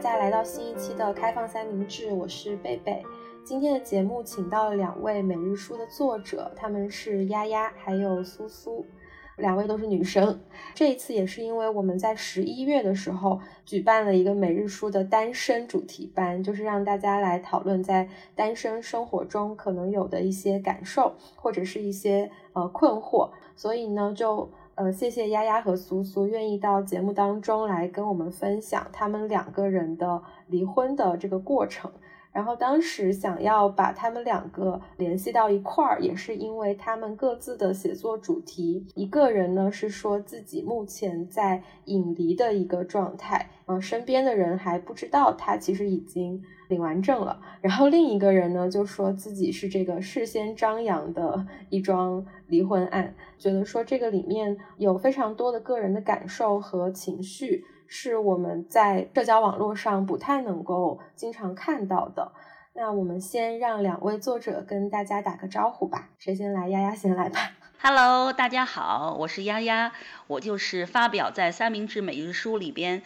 家来到新一期的开放三明治，我是贝贝。今天的节目请到了两位每日书的作者，他们是丫丫还有苏苏，两位都是女生。这一次也是因为我们在十一月的时候举办了一个每日书的单身主题班，就是让大家来讨论在单身生活中可能有的一些感受或者是一些呃困惑，所以呢就。呃，谢谢丫丫和苏苏愿意到节目当中来跟我们分享他们两个人的离婚的这个过程。然后当时想要把他们两个联系到一块儿，也是因为他们各自的写作主题。一个人呢是说自己目前在隐离的一个状态，嗯，身边的人还不知道他其实已经领完证了。然后另一个人呢就说自己是这个事先张扬的一桩离婚案，觉得说这个里面有非常多的个人的感受和情绪。是我们在社交网络上不太能够经常看到的。那我们先让两位作者跟大家打个招呼吧。谁先来？丫丫先来吧。Hello，大家好，我是丫丫，我就是发表在三明治每日书里边，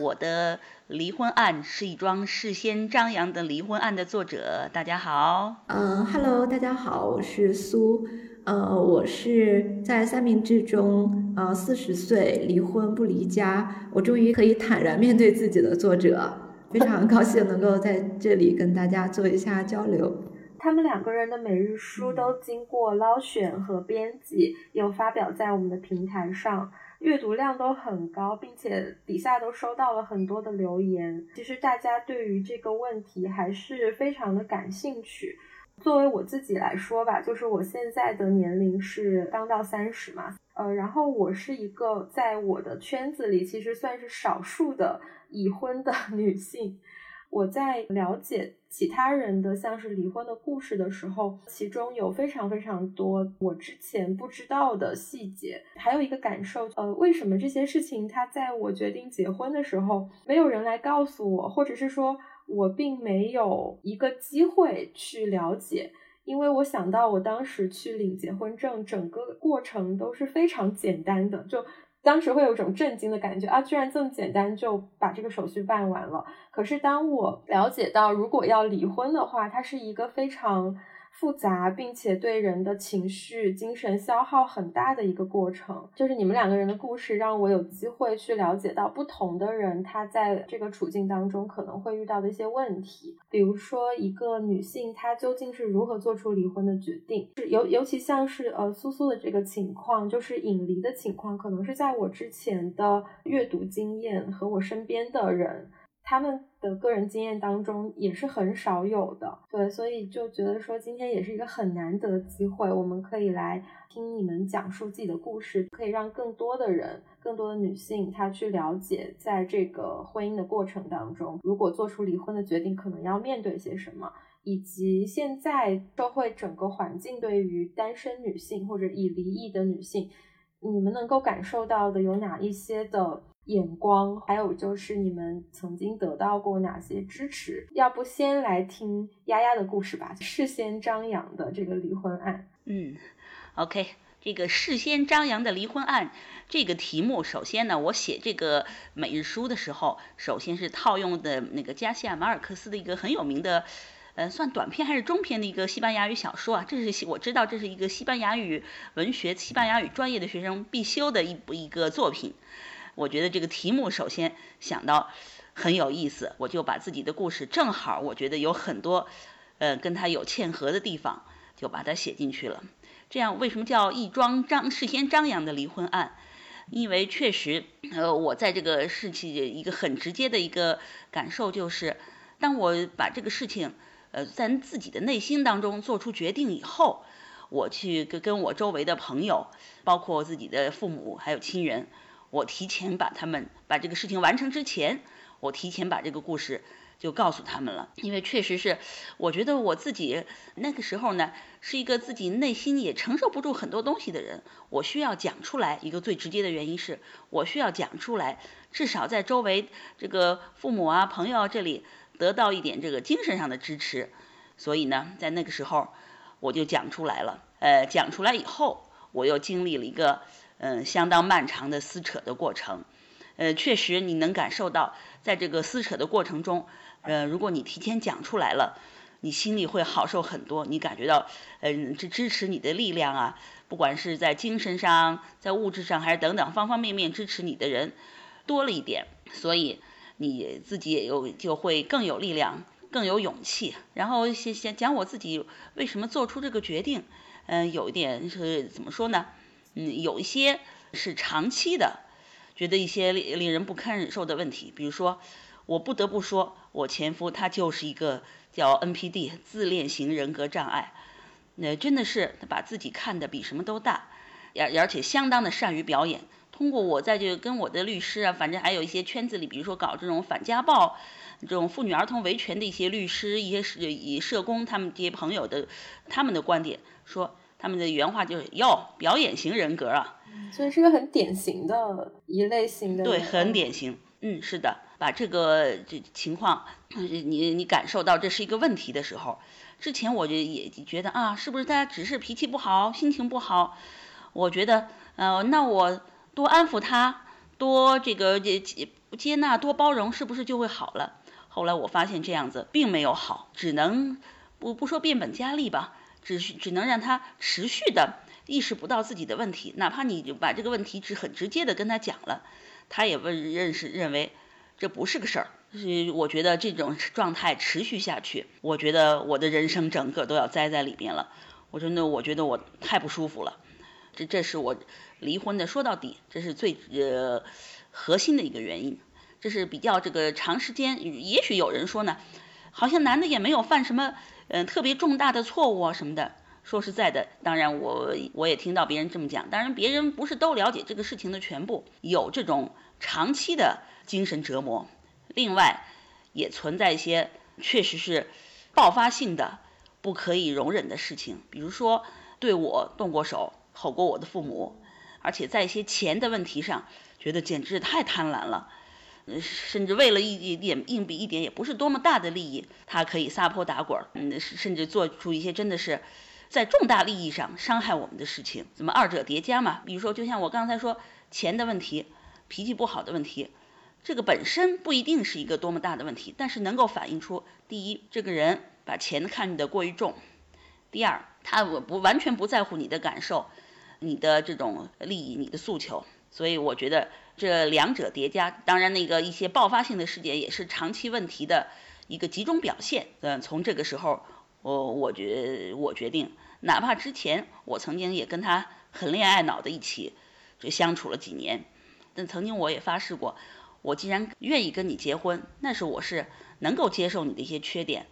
我的离婚案是一桩事先张扬的离婚案的作者。大家好。嗯，Hello，大家好，我是苏。呃，我是在三明治中，呃，四十岁离婚不离家，我终于可以坦然面对自己的作者，非常高兴能够在这里跟大家做一下交流。他们两个人的每日书都经过捞选和编辑，有发表在我们的平台上，阅读量都很高，并且底下都收到了很多的留言。其实大家对于这个问题还是非常的感兴趣。作为我自己来说吧，就是我现在的年龄是刚到三十嘛，呃，然后我是一个在我的圈子里其实算是少数的已婚的 女性。我在了解其他人的像是离婚的故事的时候，其中有非常非常多我之前不知道的细节。还有一个感受，呃，为什么这些事情它在我决定结婚的时候没有人来告诉我，或者是说？我并没有一个机会去了解，因为我想到我当时去领结婚证，整个过程都是非常简单的，就当时会有一种震惊的感觉啊，居然这么简单就把这个手续办完了。可是当我了解到，如果要离婚的话，它是一个非常。复杂，并且对人的情绪、精神消耗很大的一个过程，就是你们两个人的故事，让我有机会去了解到不同的人他在这个处境当中可能会遇到的一些问题。比如说，一个女性她究竟是如何做出离婚的决定？是尤尤其像是呃苏苏的这个情况，就是引离的情况，可能是在我之前的阅读经验和我身边的人。他们的个人经验当中也是很少有的，对，所以就觉得说今天也是一个很难得的机会，我们可以来听你们讲述自己的故事，可以让更多的人、更多的女性她去了解，在这个婚姻的过程当中，如果做出离婚的决定，可能要面对些什么，以及现在社会整个环境对于单身女性或者已离异的女性，你们能够感受到的有哪一些的？眼光，还有就是你们曾经得到过哪些支持？要不先来听丫丫的故事吧。事先张扬的这个离婚案，嗯，OK，这个事先张扬的离婚案这个题目，首先呢，我写这个每日书的时候，首先是套用的那个加西亚马尔克斯的一个很有名的，呃，算短篇还是中篇的一个西班牙语小说啊。这是我知道这是一个西班牙语文学、西班牙语专业的学生必修的一部一个作品。我觉得这个题目首先想到很有意思，我就把自己的故事正好我觉得有很多，呃，跟他有嵌合的地方，就把它写进去了。这样为什么叫一桩张事先张扬的离婚案？因为确实，呃，我在这个事情一个很直接的一个感受就是，当我把这个事情，呃，在自己的内心当中做出决定以后，我去跟跟我周围的朋友，包括自己的父母还有亲人。我提前把他们把这个事情完成之前，我提前把这个故事就告诉他们了，因为确实是，我觉得我自己那个时候呢，是一个自己内心也承受不住很多东西的人，我需要讲出来。一个最直接的原因是我需要讲出来，至少在周围这个父母啊、朋友这里得到一点这个精神上的支持。所以呢，在那个时候我就讲出来了。呃，讲出来以后，我又经历了一个。嗯，相当漫长的撕扯的过程，呃，确实你能感受到，在这个撕扯的过程中，呃，如果你提前讲出来了，你心里会好受很多，你感觉到，嗯，这支持你的力量啊，不管是在精神上、在物质上，还是等等方方面面支持你的人多了一点，所以你自己也有就会更有力量、更有勇气。然后先先讲我自己为什么做出这个决定，嗯，有一点是怎么说呢？嗯，有一些是长期的。觉得一些令令人不堪忍受的问题，比如说，我不得不说，我前夫他就是一个叫 NPD 自恋型人格障碍，那真的是他把自己看得比什么都大，而而且相当的善于表演。通过我在这个跟我的律师啊，反正还有一些圈子里，比如说搞这种反家暴、这种妇女儿童维权的一些律师、一些社以社工，他们这些朋友的他们的观点说。他们的原话就是要表演型人格啊，所以是个很典型的一类型的。对，很典型。嗯，是的，把这个这情况，你你感受到这是一个问题的时候，之前我就也觉得啊，是不是大家只是脾气不好，心情不好？我觉得，呃，那我多安抚他，多这个接接纳，多包容，是不是就会好了？后来我发现这样子并没有好，只能不不说变本加厉吧。只只能让他持续的意识不到自己的问题，哪怕你就把这个问题只很直接的跟他讲了，他也问认识认为这不是个事儿。是我觉得这种状态持续下去，我觉得我的人生整个都要栽在里边了。我真的我觉得我太不舒服了。这这是我离婚的，说到底这是最呃核心的一个原因。这是比较这个长时间，也许有人说呢，好像男的也没有犯什么。嗯，特别重大的错误啊什么的。说实在的，当然我我也听到别人这么讲，当然别人不是都了解这个事情的全部，有这种长期的精神折磨。另外，也存在一些确实是爆发性的、不可以容忍的事情，比如说对我动过手、吼过我的父母，而且在一些钱的问题上，觉得简直太贪婪了。甚至为了一一点硬币，一点也不是多么大的利益，他可以撒泼打滚儿，嗯，甚至做出一些真的是在重大利益上伤害我们的事情。怎么二者叠加嘛？比如说，就像我刚才说钱的问题，脾气不好的问题，这个本身不一定是一个多么大的问题，但是能够反映出：第一，这个人把钱看得过于重；第二，他不完全不在乎你的感受、你的这种利益、你的诉求。所以我觉得这两者叠加，当然那个一些爆发性的事件也是长期问题的一个集中表现。嗯，从这个时候，我我觉我决定，哪怕之前我曾经也跟他很恋爱脑的一起就相处了几年，但曾经我也发誓过，我既然愿意跟你结婚，那是我是能够接受你的一些缺点，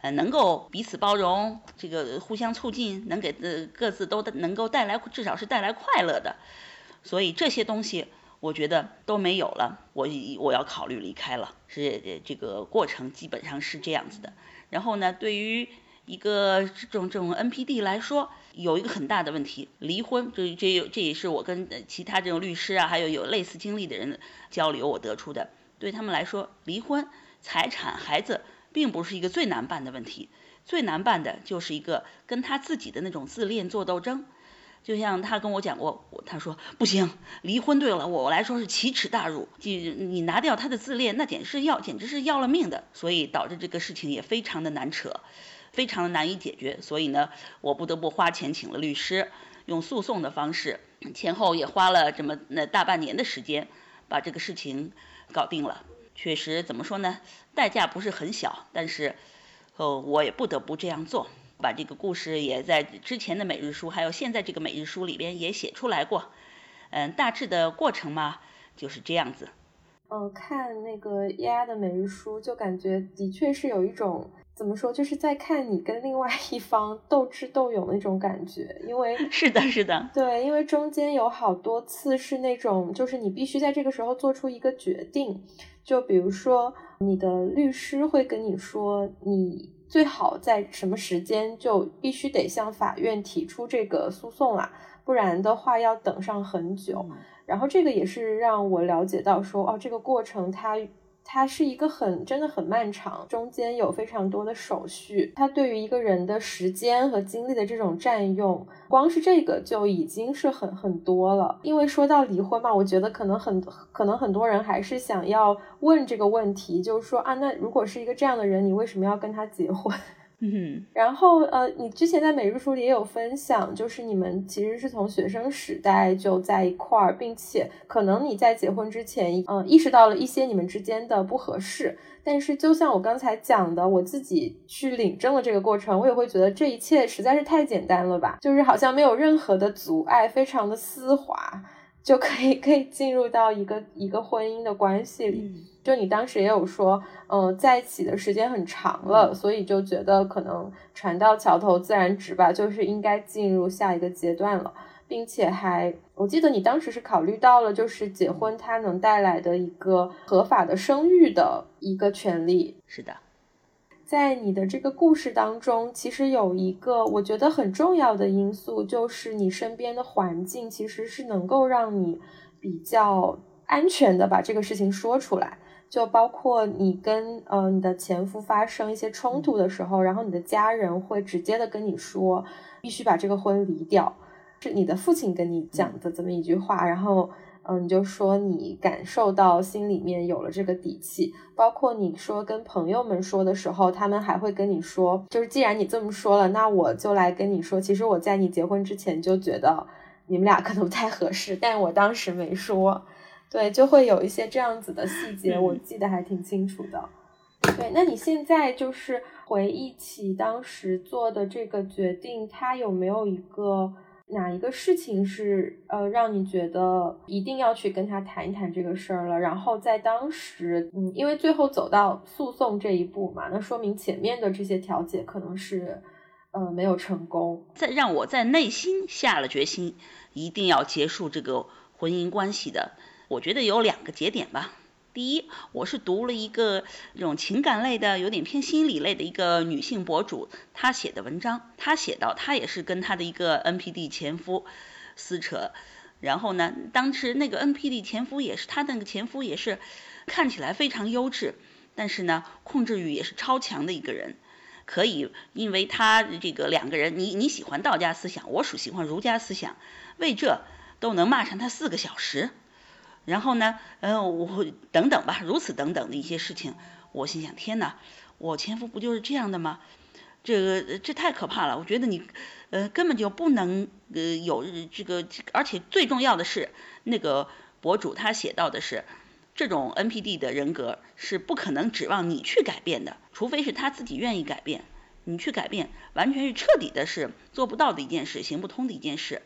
呃，能够彼此包容，这个互相促进，能给各自都能够带来至少是带来快乐的。所以这些东西我觉得都没有了，我我要考虑离开了，是这个过程基本上是这样子的。然后呢，对于一个这种这种 NPD 来说，有一个很大的问题，离婚，这这这也是我跟其他这种律师啊，还有有类似经历的人交流我得出的。对他们来说，离婚、财产、孩子并不是一个最难办的问题，最难办的就是一个跟他自己的那种自恋做斗争。就像他跟我讲过，他说不行，离婚对了我来说是奇耻大辱。就你拿掉他的自恋，那简直是要简直是要了命的。所以导致这个事情也非常的难扯，非常的难以解决。所以呢，我不得不花钱请了律师，用诉讼的方式，前后也花了这么那大半年的时间，把这个事情搞定了。确实怎么说呢，代价不是很小，但是，哦，我也不得不这样做。把这个故事也在之前的每日书，还有现在这个每日书里边也写出来过。嗯，大致的过程嘛就是这样子。呃，看那个丫的每日书，就感觉的确是有一种怎么说，就是在看你跟另外一方斗智斗勇的那种感觉。因为是的，是的，对，因为中间有好多次是那种，就是你必须在这个时候做出一个决定。就比如说，你的律师会跟你说你。最好在什么时间就必须得向法院提出这个诉讼啦，不然的话要等上很久。然后这个也是让我了解到说，哦，这个过程它它是一个很真的很漫长，中间有非常多的手续，它对于一个人的时间和精力的这种占用，光是这个就已经是很很多了。因为说到离婚嘛，我觉得可能很可能很多人还是想要问这个问题，就是说啊，那如果是一个这样的人，你为什么要跟他结婚？嗯，然后呃，你之前在每日书里也有分享，就是你们其实是从学生时代就在一块儿，并且可能你在结婚之前，嗯，意识到了一些你们之间的不合适。但是就像我刚才讲的，我自己去领证的这个过程，我也会觉得这一切实在是太简单了吧，就是好像没有任何的阻碍，非常的丝滑。就可以可以进入到一个一个婚姻的关系里。就你当时也有说，嗯，在一起的时间很长了，所以就觉得可能船到桥头自然直吧，就是应该进入下一个阶段了，并且还，我记得你当时是考虑到了，就是结婚它能带来的一个合法的生育的一个权利。是的。在你的这个故事当中，其实有一个我觉得很重要的因素，就是你身边的环境其实是能够让你比较安全的把这个事情说出来。就包括你跟呃你的前夫发生一些冲突的时候，然后你的家人会直接的跟你说，必须把这个婚离掉，是你的父亲跟你讲的这么一句话，然后。嗯，你就说你感受到心里面有了这个底气，包括你说跟朋友们说的时候，他们还会跟你说，就是既然你这么说了，那我就来跟你说，其实我在你结婚之前就觉得你们俩可能不太合适，但我当时没说，对，就会有一些这样子的细节，我记得还挺清楚的。对，那你现在就是回忆起当时做的这个决定，它有没有一个？哪一个事情是呃让你觉得一定要去跟他谈一谈这个事儿了？然后在当时，嗯，因为最后走到诉讼这一步嘛，那说明前面的这些调解可能是呃没有成功。在让我在内心下了决心，一定要结束这个婚姻关系的，我觉得有两个节点吧。第一，我是读了一个这种情感类的，有点偏心理类的一个女性博主，她写的文章，她写到她也是跟她的一个 NPD 前夫撕扯，然后呢，当时那个 NPD 前夫也是她那个前夫也是看起来非常优质，但是呢，控制欲也是超强的一个人，可以因为他这个两个人，你你喜欢道家思想，我属喜欢儒家思想，为这都能骂上他四个小时。然后呢，嗯，我等等吧，如此等等的一些事情，我心想，天哪，我前夫不就是这样的吗？这个这太可怕了，我觉得你，呃，根本就不能，呃，有这个，而且最重要的是，那个博主他写到的是，这种 NPD 的人格是不可能指望你去改变的，除非是他自己愿意改变，你去改变，完全是彻底的是做不到的一件事，行不通的一件事，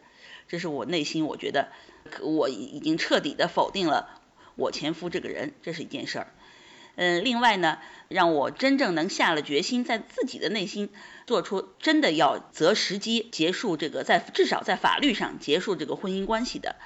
这是我内心我觉得。我已经彻底的否定了我前夫这个人，这是一件事儿。嗯，另外呢，让我真正能下了决心，在自己的内心做出真的要择时机结束这个，在至少在法律上结束这个婚姻关系的，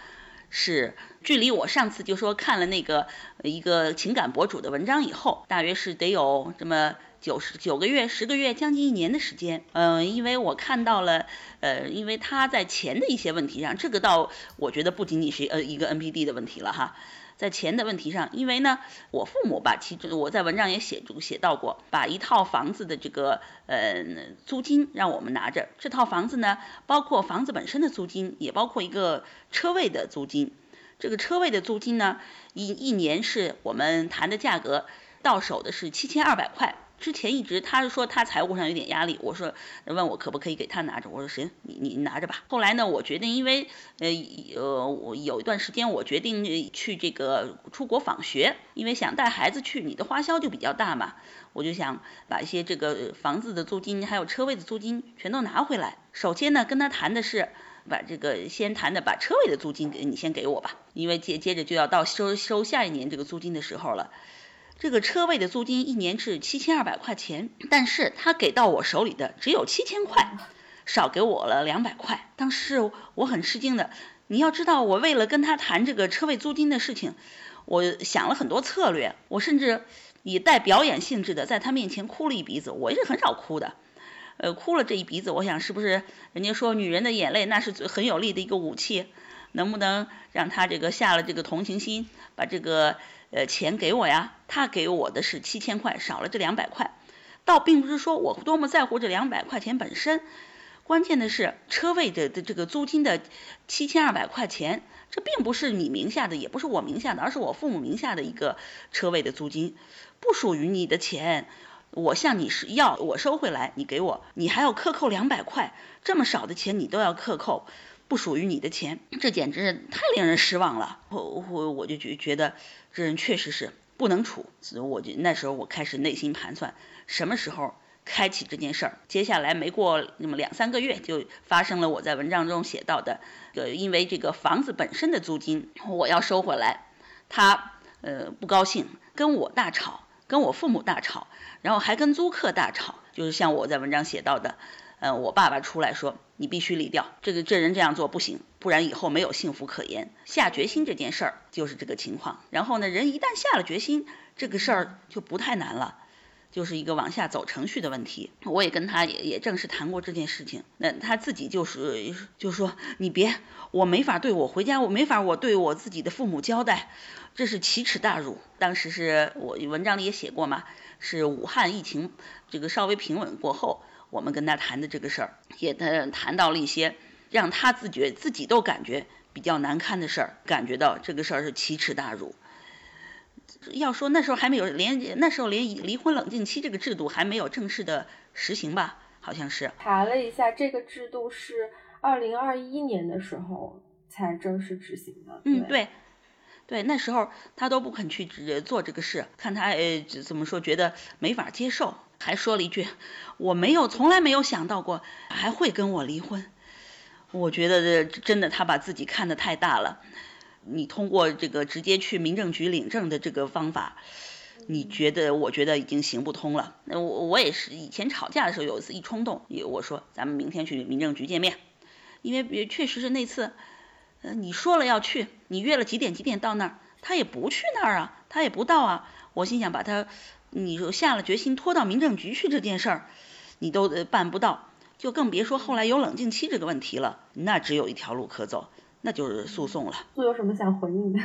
是距离我上次就说看了那个一个情感博主的文章以后，大约是得有这么。九十九个月、十个月、将近一年的时间，嗯，因为我看到了，呃，因为他在钱的一些问题上，这个倒我觉得不仅仅是呃一个 NPD 的问题了哈，在钱的问题上，因为呢，我父母把其实我在文章也写写到过，把一套房子的这个呃租金让我们拿着，这套房子呢，包括房子本身的租金，也包括一个车位的租金，这个车位的租金呢，一一年是我们谈的价格，到手的是七千二百块。之前一直他是说他财务上有点压力，我说问我可不可以给他拿着，我说行，你你拿着吧。后来呢，我决定，因为呃呃我有一段时间我决定去这个出国访学，因为想带孩子去，你的花销就比较大嘛，我就想把一些这个房子的租金还有车位的租金全都拿回来。首先呢，跟他谈的是把这个先谈的把车位的租金给你先给我吧，因为接接着就要到收收下一年这个租金的时候了。这个车位的租金一年是七千二百块钱，但是他给到我手里的只有七千块，少给我了两百块。当时我很吃惊的，你要知道，我为了跟他谈这个车位租金的事情，我想了很多策略，我甚至以带表演性质的在他面前哭了一鼻子。我也是很少哭的，呃，哭了这一鼻子，我想是不是人家说女人的眼泪那是很有力的一个武器，能不能让他这个下了这个同情心，把这个。呃钱给我呀，他给我的是七千块，少了这两百块，倒并不是说我多么在乎这两百块钱本身，关键的是车位的的这个租金的七千二百块钱，这并不是你名下的，也不是我名下的，而是我父母名下的一个车位的租金，不属于你的钱。我向你是要，我收回来，你给我，你还要克扣两百块，这么少的钱你都要克扣，不属于你的钱，这简直是太令人失望了。我我我就觉觉得这人确实是不能处，所以我就那时候我开始内心盘算，什么时候开启这件事儿。接下来没过那么两三个月，就发生了我在文章中写到的，呃，因为这个房子本身的租金我要收回来，他呃不高兴，跟我大吵。跟我父母大吵，然后还跟租客大吵，就是像我在文章写到的，呃，我爸爸出来说你必须离掉，这个这人这样做不行，不然以后没有幸福可言。下决心这件事儿就是这个情况，然后呢，人一旦下了决心，这个事儿就不太难了，就是一个往下走程序的问题。我也跟他也也正式谈过这件事情，那他自己就是就说你别，我没法对我回家，我没法我对我自己的父母交代。这是奇耻大辱。当时是我文章里也写过嘛，是武汉疫情这个稍微平稳过后，我们跟他谈的这个事儿，也谈谈到了一些让他自觉自己都感觉比较难堪的事儿，感觉到这个事儿是奇耻大辱。要说那时候还没有连那时候连离婚冷静期这个制度还没有正式的实行吧，好像是。查了一下，这个制度是二零二一年的时候才正式执行的。嗯，对。对，那时候他都不肯去做这个事，看他呃怎么说，觉得没法接受，还说了一句：“我没有，从来没有想到过还会跟我离婚。”我觉得这真的他把自己看得太大了。你通过这个直接去民政局领证的这个方法，你觉得？我觉得已经行不通了。那我我也是以前吵架的时候有一次一冲动，我说咱们明天去民政局见面，因为确实是那次。呃，你说了要去，你约了几点几点到那儿，他也不去那儿啊，他也不到啊。我心想把他，你说下了决心拖到民政局去这件事儿，你都办不到，就更别说后来有冷静期这个问题了。那只有一条路可走，那就是诉讼了。不有什么想回应的？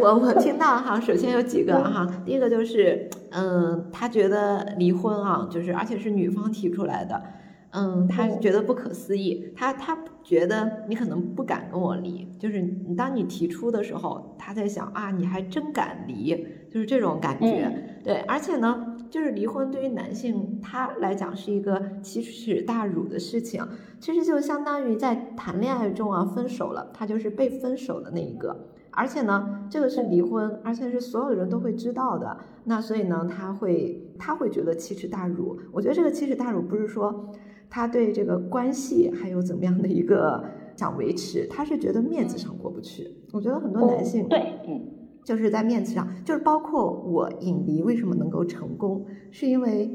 我我听到哈，首先有几个哈，第一个就是，嗯，他觉得离婚啊，就是而且是女方提出来的。嗯，他觉得不可思议，他他觉得你可能不敢跟我离，就是当你提出的时候，他在想啊，你还真敢离，就是这种感觉。对，而且呢，就是离婚对于男性他来讲是一个奇耻大辱的事情，其实就相当于在谈恋爱中啊分手了，他就是被分手的那一个，而且呢，这个是离婚，而且是所有人都会知道的，那所以呢，他会他会觉得奇耻大辱。我觉得这个奇耻大辱不是说。他对这个关系还有怎么样的一个想维持，他是觉得面子上过不去。我觉得很多男性对，嗯，就是在面子上，就是包括我引离为什么能够成功，是因为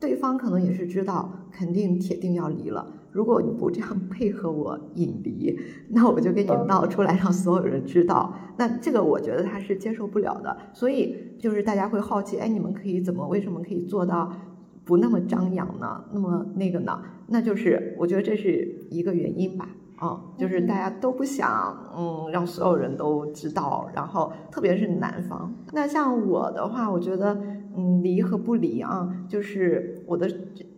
对方可能也是知道肯定铁定要离了。如果你不这样配合我引离，那我就给你闹出来，让所有人知道。那这个我觉得他是接受不了的。所以就是大家会好奇，哎，你们可以怎么？为什么可以做到？不那么张扬呢？那么那个呢？那就是我觉得这是一个原因吧。啊，就是大家都不想，嗯，让所有人都知道。然后特别是男方。那像我的话，我觉得，嗯，离和不离啊，就是我的，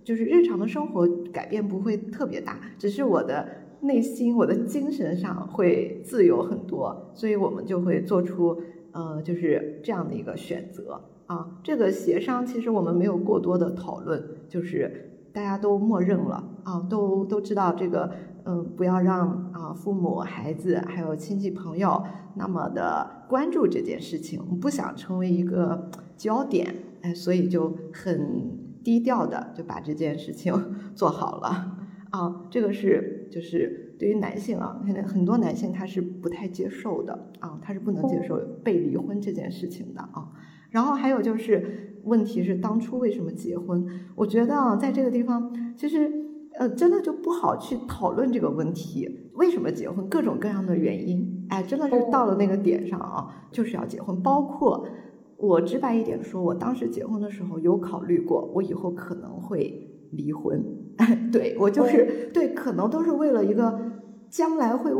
就是日常的生活改变不会特别大，只是我的内心、我的精神上会自由很多。所以我们就会做出，呃，就是这样的一个选择。啊，这个协商其实我们没有过多的讨论，就是大家都默认了啊，都都知道这个，嗯，不要让啊父母、孩子还有亲戚朋友那么的关注这件事情，不想成为一个焦点，哎，所以就很低调的就把这件事情 做好了啊，这个是就是对于男性啊，现在很多男性他是不太接受的啊，他是不能接受被离婚这件事情的啊。然后还有就是，问题是当初为什么结婚？我觉得啊，在这个地方，其实呃，真的就不好去讨论这个问题。为什么结婚？各种各样的原因，哎，真的是到了那个点上啊，就是要结婚。包括我直白一点说，我当时结婚的时候有考虑过，我以后可能会离婚。对我就是对，可能都是为了一个将来会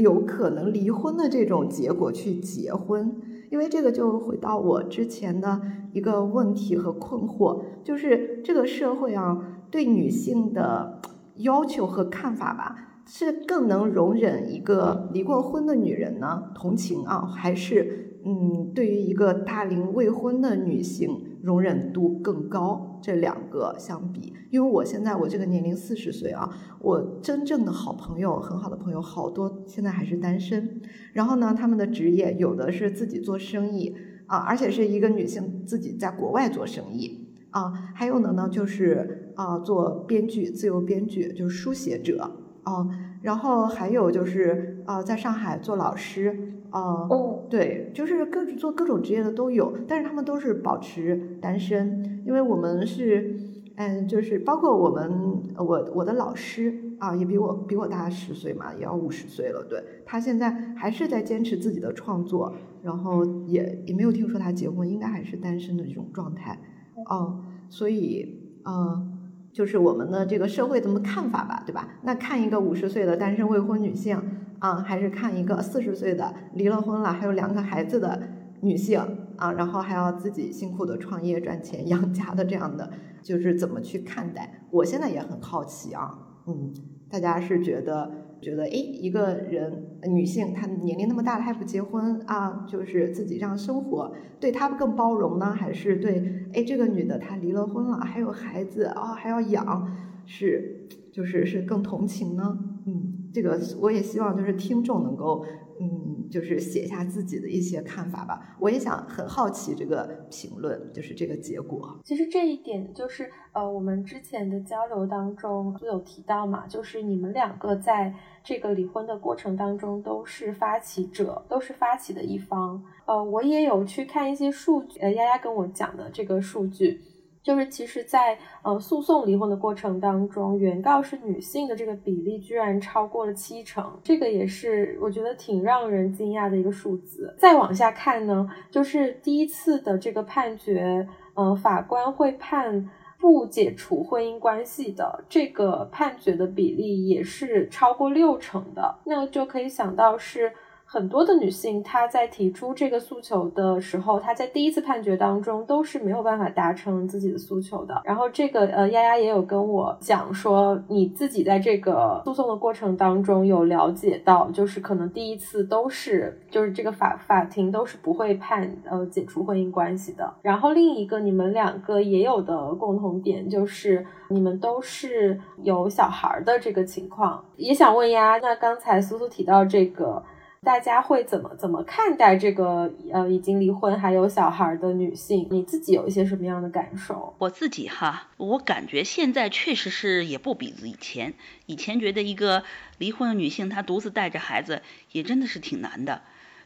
有可能离婚的这种结果去结婚，因为这个就回到我之前的一个问题和困惑，就是这个社会啊对女性的要求和看法吧，是更能容忍一个离过婚的女人呢同情啊，还是嗯对于一个大龄未婚的女性容忍度更高？这两个相比，因为我现在我这个年龄四十岁啊，我真正的好朋友、很好的朋友好多现在还是单身。然后呢，他们的职业有的是自己做生意啊，而且是一个女性自己在国外做生意啊，还有的呢就是啊做编剧、自由编剧，就是书写者啊，然后还有就是啊在上海做老师。哦，对，就是各做各种职业的都有，但是他们都是保持单身，因为我们是，嗯，就是包括我们，我我的老师啊，也比我比我大十岁嘛，也要五十岁了，对他现在还是在坚持自己的创作，然后也也没有听说他结婚，应该还是单身的这种状态，哦，所以，嗯。就是我们的这个社会怎么看法吧，对吧？那看一个五十岁的单身未婚女性啊，还是看一个四十岁的离了婚了还有两个孩子的女性啊，然后还要自己辛苦的创业赚钱养家的这样的，就是怎么去看待？我现在也很好奇啊，嗯，大家是觉得？觉得哎，一个人女性她年龄那么大了还不结婚啊，就是自己这样生活，对她更包容呢，还是对哎这个女的她离了婚了还有孩子啊还要养，是就是是更同情呢？嗯，这个我也希望就是听众能够。嗯，就是写下自己的一些看法吧。我也想很好奇这个评论，就是这个结果。其实这一点就是呃，我们之前的交流当中都有提到嘛，就是你们两个在这个离婚的过程当中都是发起者，都是发起的一方。呃，我也有去看一些数据，呃，丫丫跟我讲的这个数据。就是其实，在呃诉讼离婚的过程当中，原告是女性的这个比例居然超过了七成，这个也是我觉得挺让人惊讶的一个数字。再往下看呢，就是第一次的这个判决，呃，法官会判不解除婚姻关系的这个判决的比例也是超过六成的，那就可以想到是。很多的女性，她在提出这个诉求的时候，她在第一次判决当中都是没有办法达成自己的诉求的。然后这个呃，丫丫也有跟我讲说，你自己在这个诉讼的过程当中有了解到，就是可能第一次都是，就是这个法法庭都是不会判呃解除婚姻关系的。然后另一个你们两个也有的共同点就是你们都是有小孩的这个情况，也想问丫，那刚才苏苏提到这个。大家会怎么怎么看待这个呃已经离婚还有小孩的女性？你自己有一些什么样的感受？我自己哈，我感觉现在确实是也不比以前。以前觉得一个离婚的女性她独自带着孩子也真的是挺难的。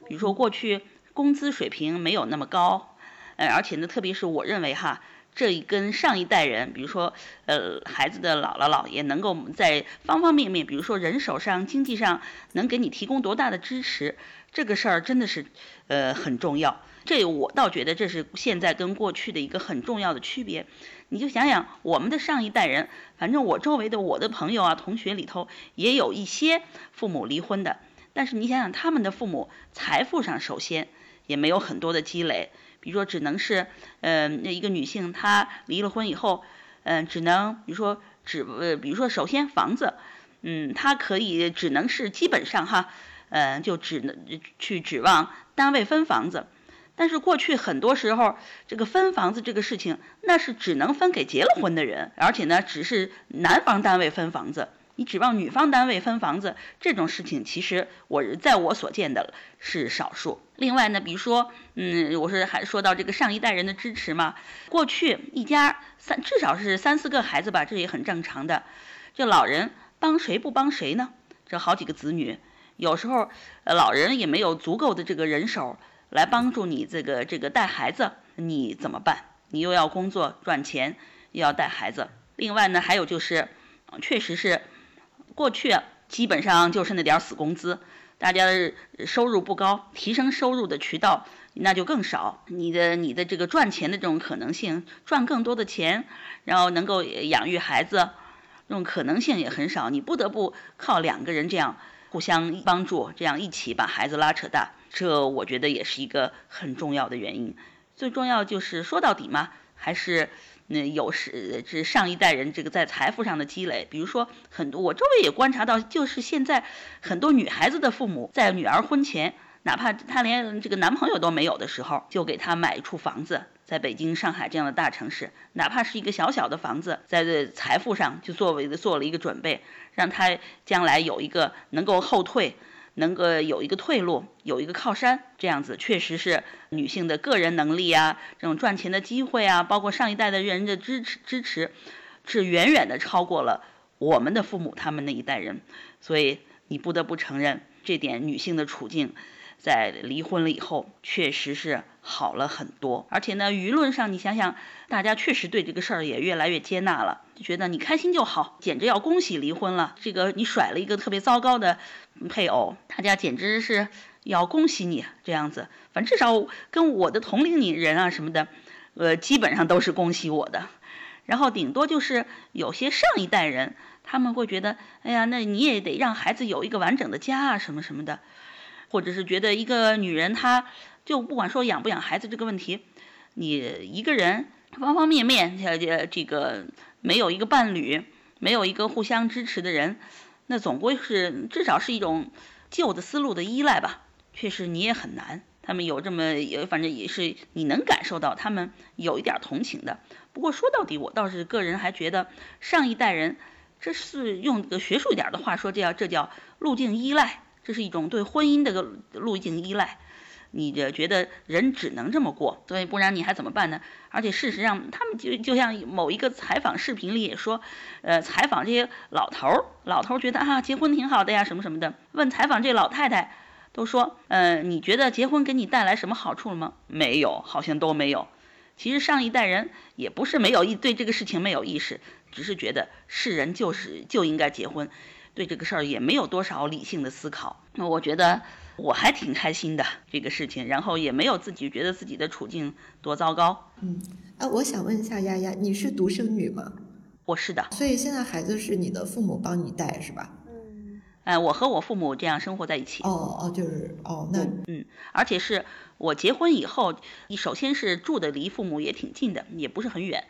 比如说过去工资水平没有那么高，呃，而且呢，特别是我认为哈。这一跟上一代人，比如说，呃，孩子的姥姥姥爷，能够在方方面面，比如说人手上、经济上，能给你提供多大的支持，这个事儿真的是，呃，很重要。这我倒觉得这是现在跟过去的一个很重要的区别。你就想想我们的上一代人，反正我周围的我的朋友啊、同学里头，也有一些父母离婚的，但是你想想他们的父母财富上首先也没有很多的积累。比如说，只能是，嗯，那一个女性她离了婚以后，嗯，只能，比如说，只呃，比如说，首先房子，嗯，她可以只能是基本上哈，嗯，就只能去指望单位分房子。但是过去很多时候，这个分房子这个事情，那是只能分给结了婚的人，而且呢，只是男方单位分房子。你指望女方单位分房子这种事情，其实我在我所见的是少数。另外呢，比如说，嗯，我是还说到这个上一代人的支持嘛。过去一家三至少是三四个孩子吧，这也很正常的。这老人帮谁不帮谁呢？这好几个子女，有时候老人也没有足够的这个人手来帮助你这个这个带孩子，你怎么办？你又要工作赚钱，又要带孩子。另外呢，还有就是，确实是。过去基本上就是那点死工资，大家收入不高，提升收入的渠道那就更少。你的你的这个赚钱的这种可能性，赚更多的钱，然后能够养育孩子，这种可能性也很少，你不得不靠两个人这样互相帮助，这样一起把孩子拉扯大，这我觉得也是一个很重要的原因。最重要就是说到底嘛，还是那有是是上一代人这个在财富上的积累。比如说很多我周围也观察到，就是现在很多女孩子的父母在女儿婚前。哪怕她连这个男朋友都没有的时候，就给她买一处房子，在北京、上海这样的大城市，哪怕是一个小小的房子，在这财富上就作为做了一个准备，让她将来有一个能够后退，能够有一个退路，有一个靠山。这样子确实是女性的个人能力啊，这种赚钱的机会啊，包括上一代的人的支持支持，是远远的超过了我们的父母他们那一代人。所以你不得不承认这点女性的处境。在离婚了以后，确实是好了很多，而且呢，舆论上你想想，大家确实对这个事儿也越来越接纳了，就觉得你开心就好，简直要恭喜离婚了。这个你甩了一个特别糟糕的配偶，大家简直是要恭喜你这样子。反正至少跟我的同龄人啊什么的，呃，基本上都是恭喜我的。然后顶多就是有些上一代人，他们会觉得，哎呀，那你也得让孩子有一个完整的家啊，什么什么的。或者是觉得一个女人，她就不管说养不养孩子这个问题，你一个人方方面面，这这个没有一个伴侣，没有一个互相支持的人，那总归是至少是一种旧的思路的依赖吧。确实你也很难，他们有这么，反正也是你能感受到他们有一点同情的。不过说到底，我倒是个人还觉得上一代人，这是用个学术一点的话说，这叫这叫路径依赖。这是一种对婚姻的个路径依赖，你这觉得人只能这么过，所以不然你还怎么办呢？而且事实上，他们就就像某一个采访视频里也说，呃，采访这些老头儿，老头儿觉得啊，结婚挺好的呀，什么什么的。问采访这老太太，都说，嗯，你觉得结婚给你带来什么好处了吗？没有，好像都没有。其实上一代人也不是没有意对这个事情没有意识，只是觉得是人就是就应该结婚。对这个事儿也没有多少理性的思考，那我觉得我还挺开心的这个事情，然后也没有自己觉得自己的处境多糟糕。嗯，啊，我想问一下丫丫，你是独生女吗？我是的。所以现在孩子是你的父母帮你带是吧？嗯，哎，我和我父母这样生活在一起。哦哦，就是哦，那嗯，而且是我结婚以后，首先是住的离父母也挺近的，也不是很远。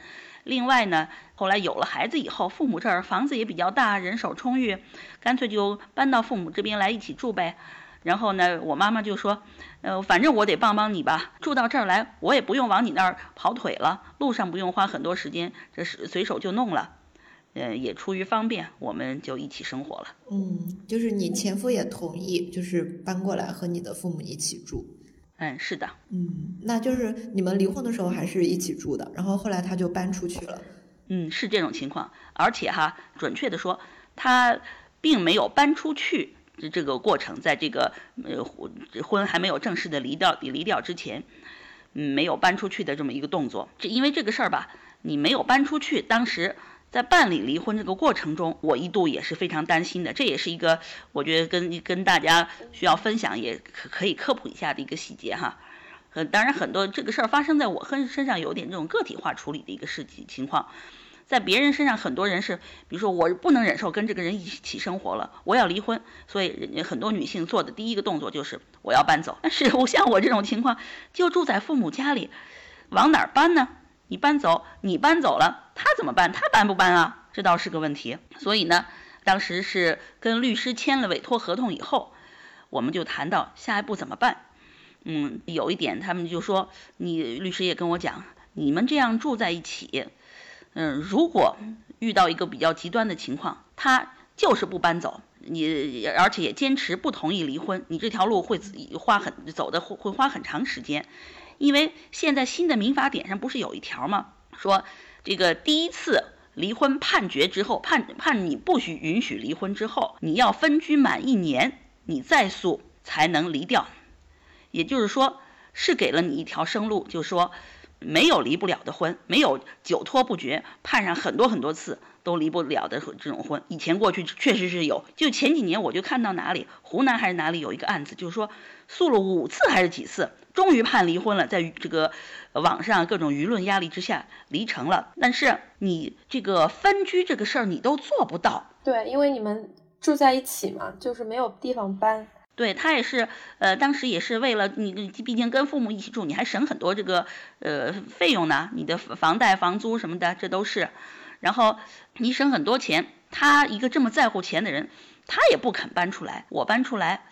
另外呢，后来有了孩子以后，父母这儿房子也比较大，人手充裕，干脆就搬到父母这边来一起住呗。然后呢，我妈妈就说，呃，反正我得帮帮你吧，住到这儿来，我也不用往你那儿跑腿了，路上不用花很多时间，这是随手就弄了，呃，也出于方便，我们就一起生活了。嗯，就是你前夫也同意，就是搬过来和你的父母一起住。嗯，是的，嗯，那就是你们离婚的时候还是一起住的，然后后来他就搬出去了。嗯，是这种情况，而且哈，准确的说，他并没有搬出去这这个过程，在这个呃婚还没有正式的离掉离掉之前，嗯，没有搬出去的这么一个动作。这因为这个事儿吧，你没有搬出去，当时。在办理离婚这个过程中，我一度也是非常担心的。这也是一个我觉得跟跟大家需要分享，也可可以科普一下的一个细节哈。呃，当然很多这个事儿发生在我身身上，有点这种个体化处理的一个事情情况。在别人身上，很多人是，比如说我不能忍受跟这个人一起生活了，我要离婚。所以很多女性做的第一个动作就是我要搬走。但是我像我这种情况，就住在父母家里，往哪儿搬呢？你搬走，你搬走了，他怎么办？他搬不搬啊？这倒是个问题。所以呢，当时是跟律师签了委托合同以后，我们就谈到下一步怎么办。嗯，有一点他们就说，你律师也跟我讲，你们这样住在一起，嗯，如果遇到一个比较极端的情况，他就是不搬走，你而且也坚持不同意离婚，你这条路会花很走的会会花很长时间。因为现在新的民法典上不是有一条吗？说这个第一次离婚判决之后，判判你不许允许离婚之后，你要分居满一年，你再诉才能离掉。也就是说，是给了你一条生路，就说没有离不了的婚，没有久拖不决，判上很多很多次都离不了的这种婚。以前过去确实是有，就前几年我就看到哪里湖南还是哪里有一个案子，就是说诉了五次还是几次。终于判离婚了，在这个网上各种舆论压力之下离成了。但是你这个分居这个事儿你都做不到。对，因为你们住在一起嘛，就是没有地方搬。对他也是，呃，当时也是为了你，毕竟跟父母一起住，你还省很多这个呃费用呢，你的房贷、房租什么的，这都是。然后你省很多钱，他一个这么在乎钱的人，他也不肯搬出来。我搬出来，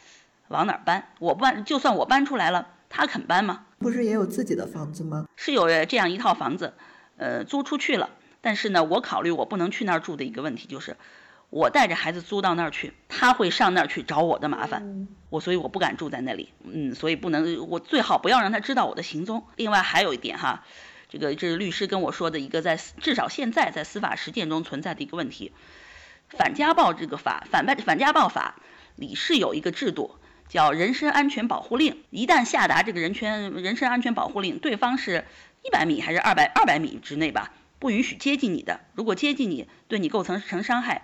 往哪儿搬？我搬，就算我搬出来了，他肯搬吗？不是也有自己的房子吗？是有这样一套房子，呃，租出去了。但是呢，我考虑我不能去那儿住的一个问题就是。我带着孩子租到那儿去，他会上那儿去找我的麻烦，我所以我不敢住在那里，嗯，所以不能，我最好不要让他知道我的行踪。另外还有一点哈，这个这是律师跟我说的一个在至少现在在司法实践中存在的一个问题，反家暴这个法反反反家暴法里是有一个制度叫人身安全保护令，一旦下达这个人权人身安全保护令，对方是一百米还是二百二百米之内吧，不允许接近你的，如果接近你，对你构成成伤害。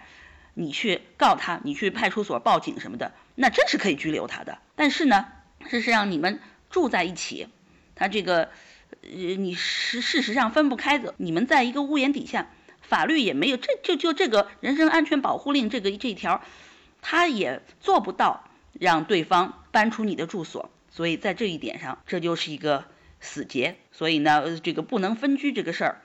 你去告他，你去派出所报警什么的，那真是可以拘留他的。但是呢，事实上你们住在一起，他这个，呃，你事事实上分不开的。你们在一个屋檐底下，法律也没有，这就就这个人身安全保护令这个这一条，他也做不到让对方搬出你的住所。所以在这一点上，这就是一个死结。所以呢，这个不能分居这个事儿，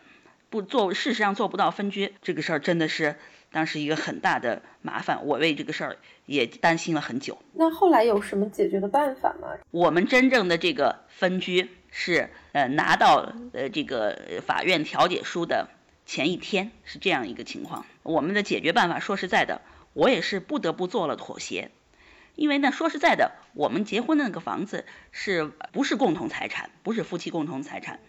不做，事实上做不到分居这个事儿，真的是。当时一个很大的麻烦，我为这个事儿也担心了很久。那后来有什么解决的办法吗？我们真正的这个分居是，呃，拿到呃这个法院调解书的前一天是这样一个情况。我们的解决办法，说实在的，我也是不得不做了妥协，因为呢，说实在的，我们结婚的那个房子是不是共同财产？不是夫妻共同财产，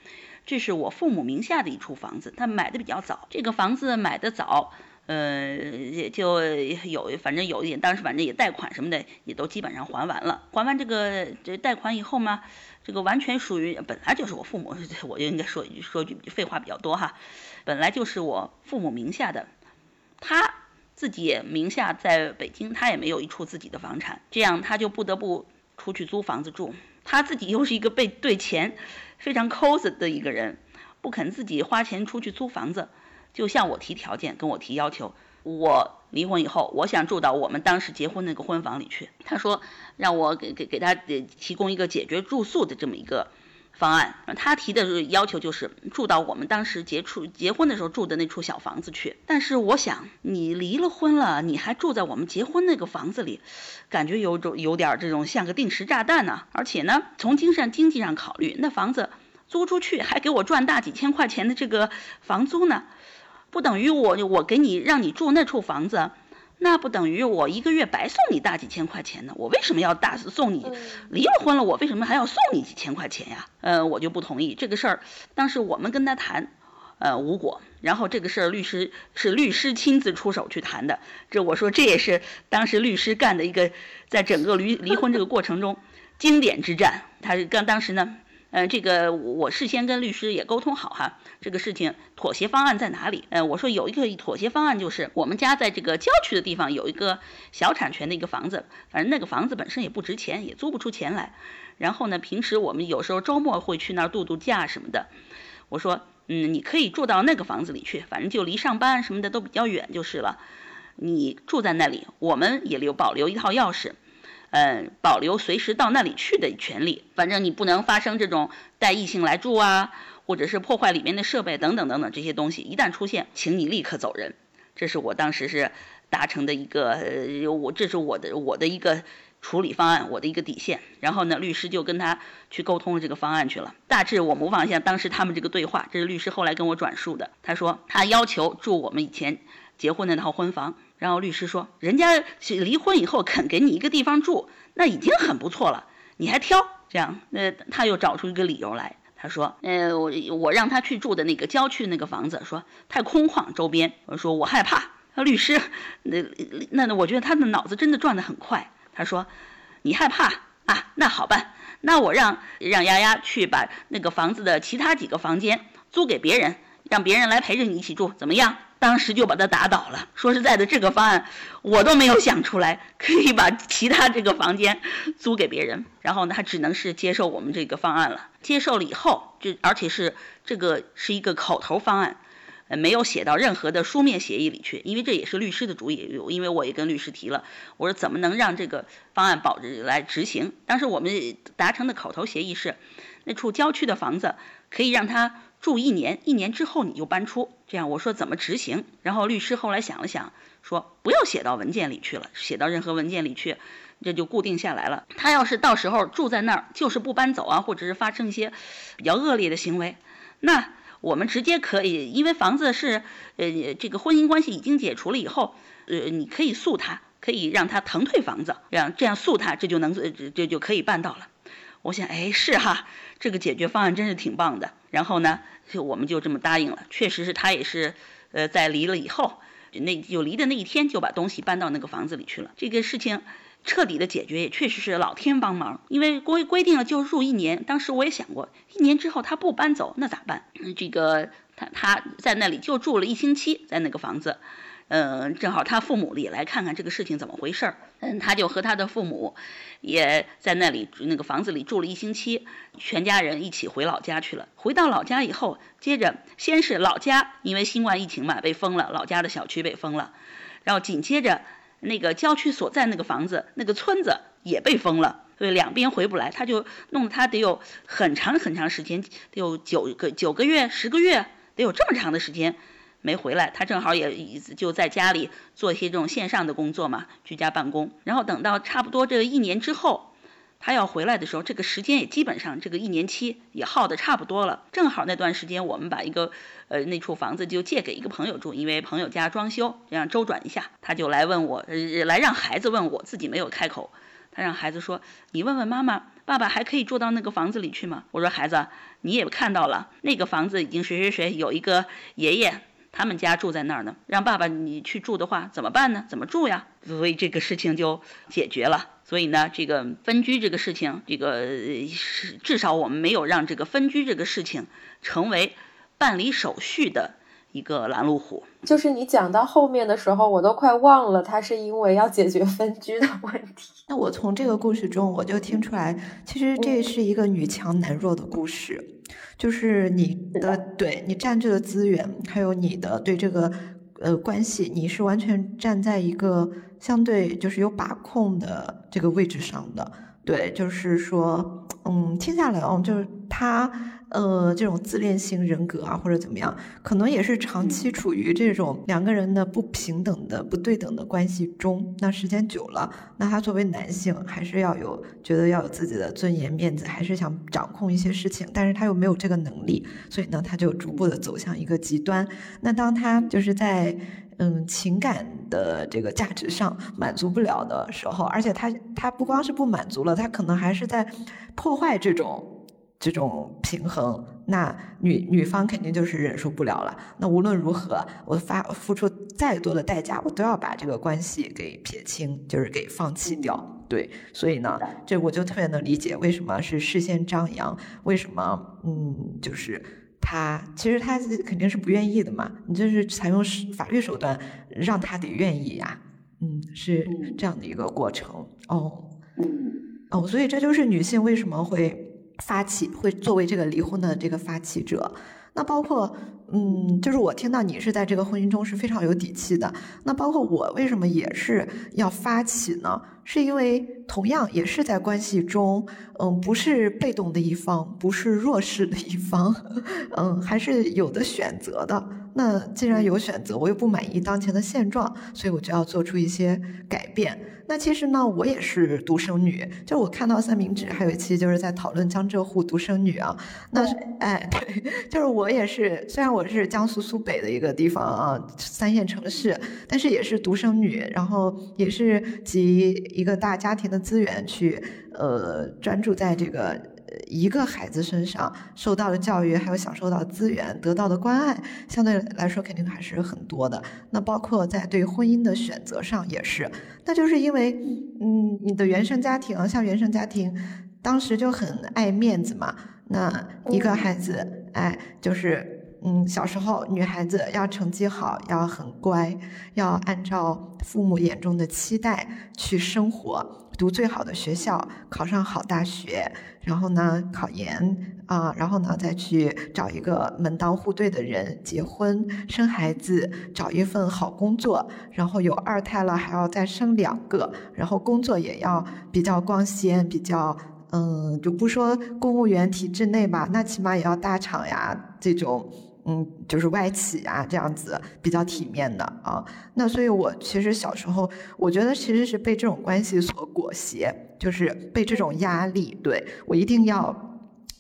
这是我父母名下的一处房子，他买的比较早，这个房子买的早。呃，也就有，反正有一点，当时反正也贷款什么的，也都基本上还完了。还完这个这贷款以后嘛，这个完全属于本来就是我父母，我就应该说一句说句废话比较多哈，本来就是我父母名下的，他自己名下在北京，他也没有一处自己的房产，这样他就不得不出去租房子住。他自己又是一个被对钱非常抠子的一个人，不肯自己花钱出去租房子。就向我提条件，跟我提要求。我离婚以后，我想住到我们当时结婚那个婚房里去。他说让我给给给他提供一个解决住宿的这么一个方案。他提的要求就是住到我们当时结处结婚的时候住的那处小房子去。但是我想，你离了婚了，你还住在我们结婚那个房子里，感觉有种有点儿这种像个定时炸弹呢。而且呢，从经上经济上考虑，那房子租出去还给我赚大几千块钱的这个房租呢。不等于我我给你让你住那处房子，那不等于我一个月白送你大几千块钱呢？我为什么要大送你？离了婚了，我为什么还要送你几千块钱呀？呃，我就不同意这个事儿。当时我们跟他谈，呃，无果。然后这个事儿律师是律师亲自出手去谈的。这我说这也是当时律师干的一个，在整个离离婚这个过程中 经典之战。他刚当时呢。嗯，这个我事先跟律师也沟通好哈，这个事情妥协方案在哪里？嗯，我说有一个妥协方案，就是我们家在这个郊区的地方有一个小产权的一个房子，反正那个房子本身也不值钱，也租不出钱来。然后呢，平时我们有时候周末会去那儿度度假什么的。我说，嗯，你可以住到那个房子里去，反正就离上班什么的都比较远就是了。你住在那里，我们也留保留一套钥匙。嗯，保留随时到那里去的权利。反正你不能发生这种带异性来住啊，或者是破坏里面的设备等等等等这些东西。一旦出现，请你立刻走人。这是我当时是达成的一个，呃我这是我的我的一个处理方案，我的一个底线。然后呢，律师就跟他去沟通了这个方案去了。大致我模仿一下当时他们这个对话，这是律师后来跟我转述的。他说他要求住我们以前结婚的那套婚房。然后律师说，人家离婚以后肯给你一个地方住，那已经很不错了，你还挑这样？那他又找出一个理由来，他说，呃，我我让他去住的那个郊区那个房子，说太空旷，周边，我说我害怕。律师，那那那，我觉得他的脑子真的转得很快。他说，你害怕啊？那好办，那我让让丫丫去把那个房子的其他几个房间租给别人，让别人来陪着你一起住，怎么样？当时就把他打倒了。说实在的，这个方案我都没有想出来，可以把其他这个房间租给别人。然后呢，他只能是接受我们这个方案了。接受了以后，这而且是这个是一个口头方案。呃，没有写到任何的书面协议里去，因为这也是律师的主意。因为我也跟律师提了，我说怎么能让这个方案保着来执行？当时我们达成的口头协议是，那处郊区的房子可以让他住一年，一年之后你就搬出。这样我说怎么执行？然后律师后来想了想，说不要写到文件里去了，写到任何文件里去，这就固定下来了。他要是到时候住在那儿，就是不搬走啊，或者是发生一些比较恶劣的行为，那。我们直接可以，因为房子是，呃，这个婚姻关系已经解除了以后，呃，你可以诉他，可以让他腾退房子，这样这样诉他，这就能这这就可以办到了。我想，哎，是哈，这个解决方案真是挺棒的。然后呢，就我们就这么答应了。确实是他也是，呃，在离了以后，那就离的那一天就把东西搬到那个房子里去了。这个事情。彻底的解决也确实是老天帮忙，因为规规定了就住一年。当时我也想过，一年之后他不搬走那咋办？这个他他在那里就住了一星期，在那个房子，嗯，正好他父母也来看看这个事情怎么回事儿。嗯，他就和他的父母也在那里那个房子里住了一星期，全家人一起回老家去了。回到老家以后，接着先是老家因为新冠疫情嘛被封了，老家的小区被封了，然后紧接着。那个郊区所在那个房子，那个村子也被封了，所以两边回不来，他就弄得他得有很长很长时间，得有九个九个月、十个月，得有这么长的时间没回来。他正好也就在家里做一些这种线上的工作嘛，居家办公。然后等到差不多这一年之后。他要回来的时候，这个时间也基本上这个一年期也耗的差不多了。正好那段时间，我们把一个呃那处房子就借给一个朋友住，因为朋友家装修，这样周转一下。他就来问我，呃，来让孩子问我，自己没有开口。他让孩子说：“你问问妈妈，爸爸还可以住到那个房子里去吗？”我说：“孩子，你也看到了，那个房子已经谁谁谁有一个爷爷。”他们家住在那儿呢，让爸爸你去住的话怎么办呢？怎么住呀？所以这个事情就解决了。所以呢，这个分居这个事情，这个是至少我们没有让这个分居这个事情成为办理手续的一个拦路虎。就是你讲到后面的时候，我都快忘了他是因为要解决分居的问题。那我从这个故事中，我就听出来，其实这是一个女强男弱的故事。就是你的对你占据的资源，还有你的对这个呃关系，你是完全站在一个相对就是有把控的这个位置上的。对，就是说，嗯，听下来哦，就是他。呃，这种自恋型人格啊，或者怎么样，可能也是长期处于这种两个人的不平等的、不对等的关系中。那时间久了，那他作为男性，还是要有觉得要有自己的尊严、面子，还是想掌控一些事情，但是他又没有这个能力，所以呢，他就逐步的走向一个极端。那当他就是在嗯情感的这个价值上满足不了的时候，而且他他不光是不满足了，他可能还是在破坏这种。这种平衡，那女女方肯定就是忍受不了了。那无论如何，我发付出再多的代价，我都要把这个关系给撇清，就是给放弃掉。对，所以呢，这我就特别能理解为什么是事先张扬，为什么嗯，就是他其实他肯定是不愿意的嘛。你就是采用法律手段让他得愿意呀，嗯，是这样的一个过程。哦，哦，所以这就是女性为什么会。发起会作为这个离婚的这个发起者，那包括嗯，就是我听到你是在这个婚姻中是非常有底气的，那包括我为什么也是要发起呢？是因为同样也是在关系中，嗯，不是被动的一方，不是弱势的一方，嗯，还是有的选择的。那既然有选择，我又不满意当前的现状，所以我就要做出一些改变。那其实呢，我也是独生女，就我看到三明治还有一期就是在讨论江浙沪独生女啊。那哎，对，就是我也是，虽然我是江苏苏北的一个地方啊，三线城市，但是也是独生女，然后也是集一个大家庭的资源去，呃，专注在这个一个孩子身上，受到的教育还有享受到资源得到的关爱，相对来说肯定还是很多的。那包括在对婚姻的选择上也是。那就是因为，嗯，你的原生家庭，像原生家庭，当时就很爱面子嘛。那一个孩子，哎，就是嗯，小时候女孩子要成绩好，要很乖，要按照父母眼中的期待去生活，读最好的学校，考上好大学，然后呢考研啊，然后呢再去找一个门当户对的人结婚生孩子，找一份好工作，然后有二胎了还要再生两个，然后工作也要比较光鲜，比较。嗯，就不说公务员体制内吧，那起码也要大厂呀，这种，嗯，就是外企啊，这样子比较体面的啊。那所以，我其实小时候，我觉得其实是被这种关系所裹挟，就是被这种压力，对我一定要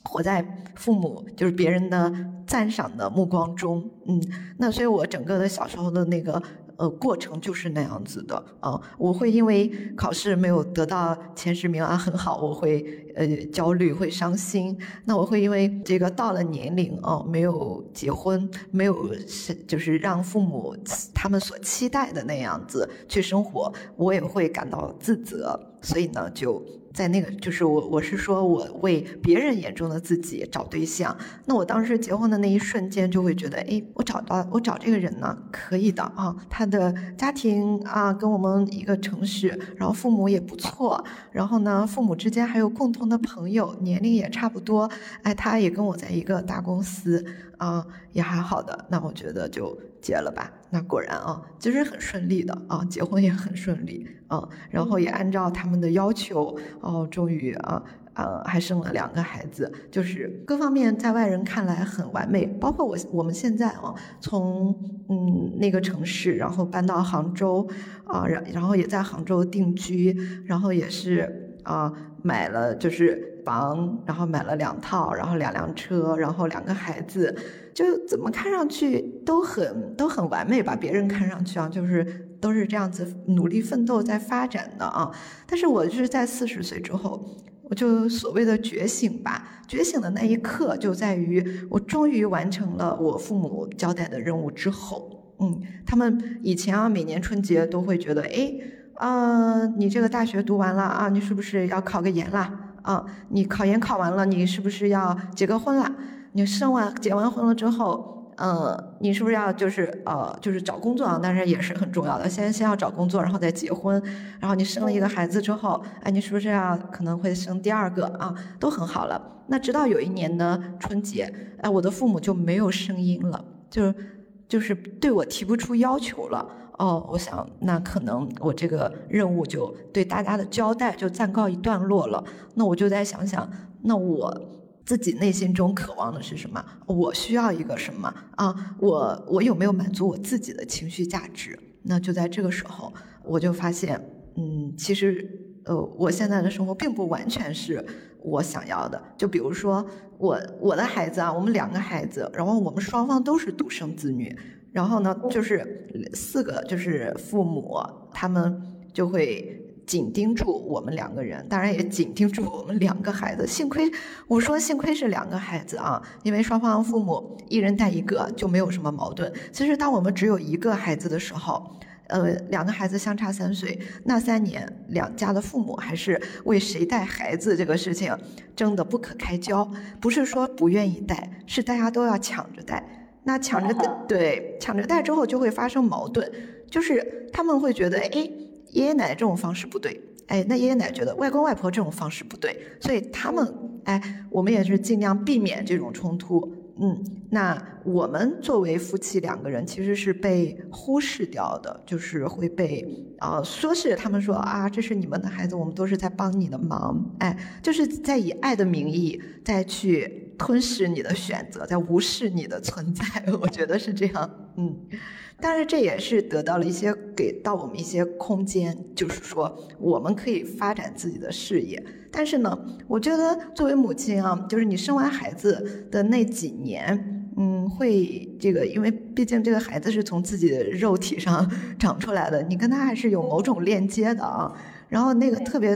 活在父母就是别人的赞赏的目光中，嗯，那所以我整个的小时候的那个。呃，过程就是那样子的啊！我会因为考试没有得到前十名啊，很好，我会呃焦虑，会伤心。那我会因为这个到了年龄哦，没有结婚，没有是就是让父母他们所期待的那样子去生活，我也会感到自责。所以呢，就。在那个，就是我，我是说，我为别人眼中的自己找对象。那我当时结婚的那一瞬间，就会觉得，哎，我找到我找这个人呢，可以的啊。他的家庭啊，跟我们一个城市，然后父母也不错，然后呢，父母之间还有共同的朋友，年龄也差不多。哎，他也跟我在一个大公司啊，也还好的。那我觉得就。结了吧？那果然啊，其实很顺利的啊，结婚也很顺利啊，然后也按照他们的要求哦，终于啊呃还生了两个孩子，就是各方面在外人看来很完美。包括我我们现在啊，从嗯那个城市，然后搬到杭州啊，然然后也在杭州定居，然后也是啊买了就是房，然后买了两套，然后两辆车，然后两个孩子。就怎么看上去都很都很完美吧？别人看上去啊，就是都是这样子努力奋斗在发展的啊。但是我就是在四十岁之后，我就所谓的觉醒吧。觉醒的那一刻就在于我终于完成了我父母交代的任务之后，嗯，他们以前啊每年春节都会觉得，哎，啊你这个大学读完了啊，你是不是要考个研了？啊，你考研考完了，你是不是要结个婚了？你生完结完婚了之后，嗯，你是不是要就是呃就是找工作啊？但是也是很重要的，先先要找工作，然后再结婚。然后你生了一个孩子之后，哎，你是不是要可能会生第二个啊？都很好了。那直到有一年的春节，哎，我的父母就没有声音了，就就是对我提不出要求了。哦，我想那可能我这个任务就对大家的交代就暂告一段落了。那我就在想想，那我。自己内心中渴望的是什么？我需要一个什么啊？我我有没有满足我自己的情绪价值？那就在这个时候，我就发现，嗯，其实，呃，我现在的生活并不完全是我想要的。就比如说，我我的孩子啊，我们两个孩子，然后我们双方都是独生子女，然后呢，就是四个就是父母，他们就会。紧盯住我们两个人，当然也紧盯住我们两个孩子。幸亏我说幸亏是两个孩子啊，因为双方父母一人带一个就没有什么矛盾。其实当我们只有一个孩子的时候，呃，两个孩子相差三岁，那三年两家的父母还是为谁带孩子这个事情争得不可开交。不是说不愿意带，是大家都要抢着带。那抢着对抢着带之后就会发生矛盾，就是他们会觉得哎。爷爷奶奶这种方式不对，哎，那爷爷奶奶觉得外公外婆这种方式不对，所以他们，哎，我们也是尽量避免这种冲突，嗯，那我们作为夫妻两个人其实是被忽视掉的，就是会被啊，说是他们说啊，这是你们的孩子，我们都是在帮你的忙，哎，就是在以爱的名义再去吞噬你的选择，在无视你的存在，我觉得是这样，嗯。但是这也是得到了一些给到我们一些空间，就是说我们可以发展自己的事业。但是呢，我觉得作为母亲啊，就是你生完孩子的那几年，嗯，会这个，因为毕竟这个孩子是从自己的肉体上 长出来的，你跟他还是有某种链接的啊。然后那个特别，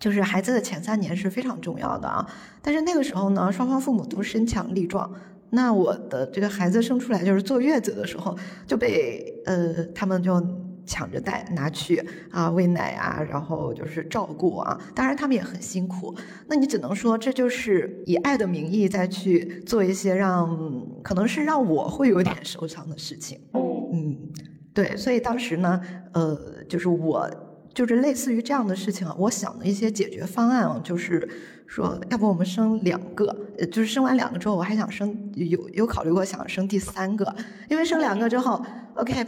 就是孩子的前三年是非常重要的啊。但是那个时候呢，双方父母都身强力壮。那我的这个孩子生出来就是坐月子的时候就被呃他们就抢着带拿去啊喂奶啊，然后就是照顾啊，当然他们也很辛苦。那你只能说这就是以爱的名义再去做一些让可能是让我会有点受伤的事情。嗯，对，所以当时呢，呃，就是我就是类似于这样的事情，我想的一些解决方案啊，就是说要不我们生两个，就是生完两个之后，我还想生有有考虑过想生第三个，因为生两个之后，OK。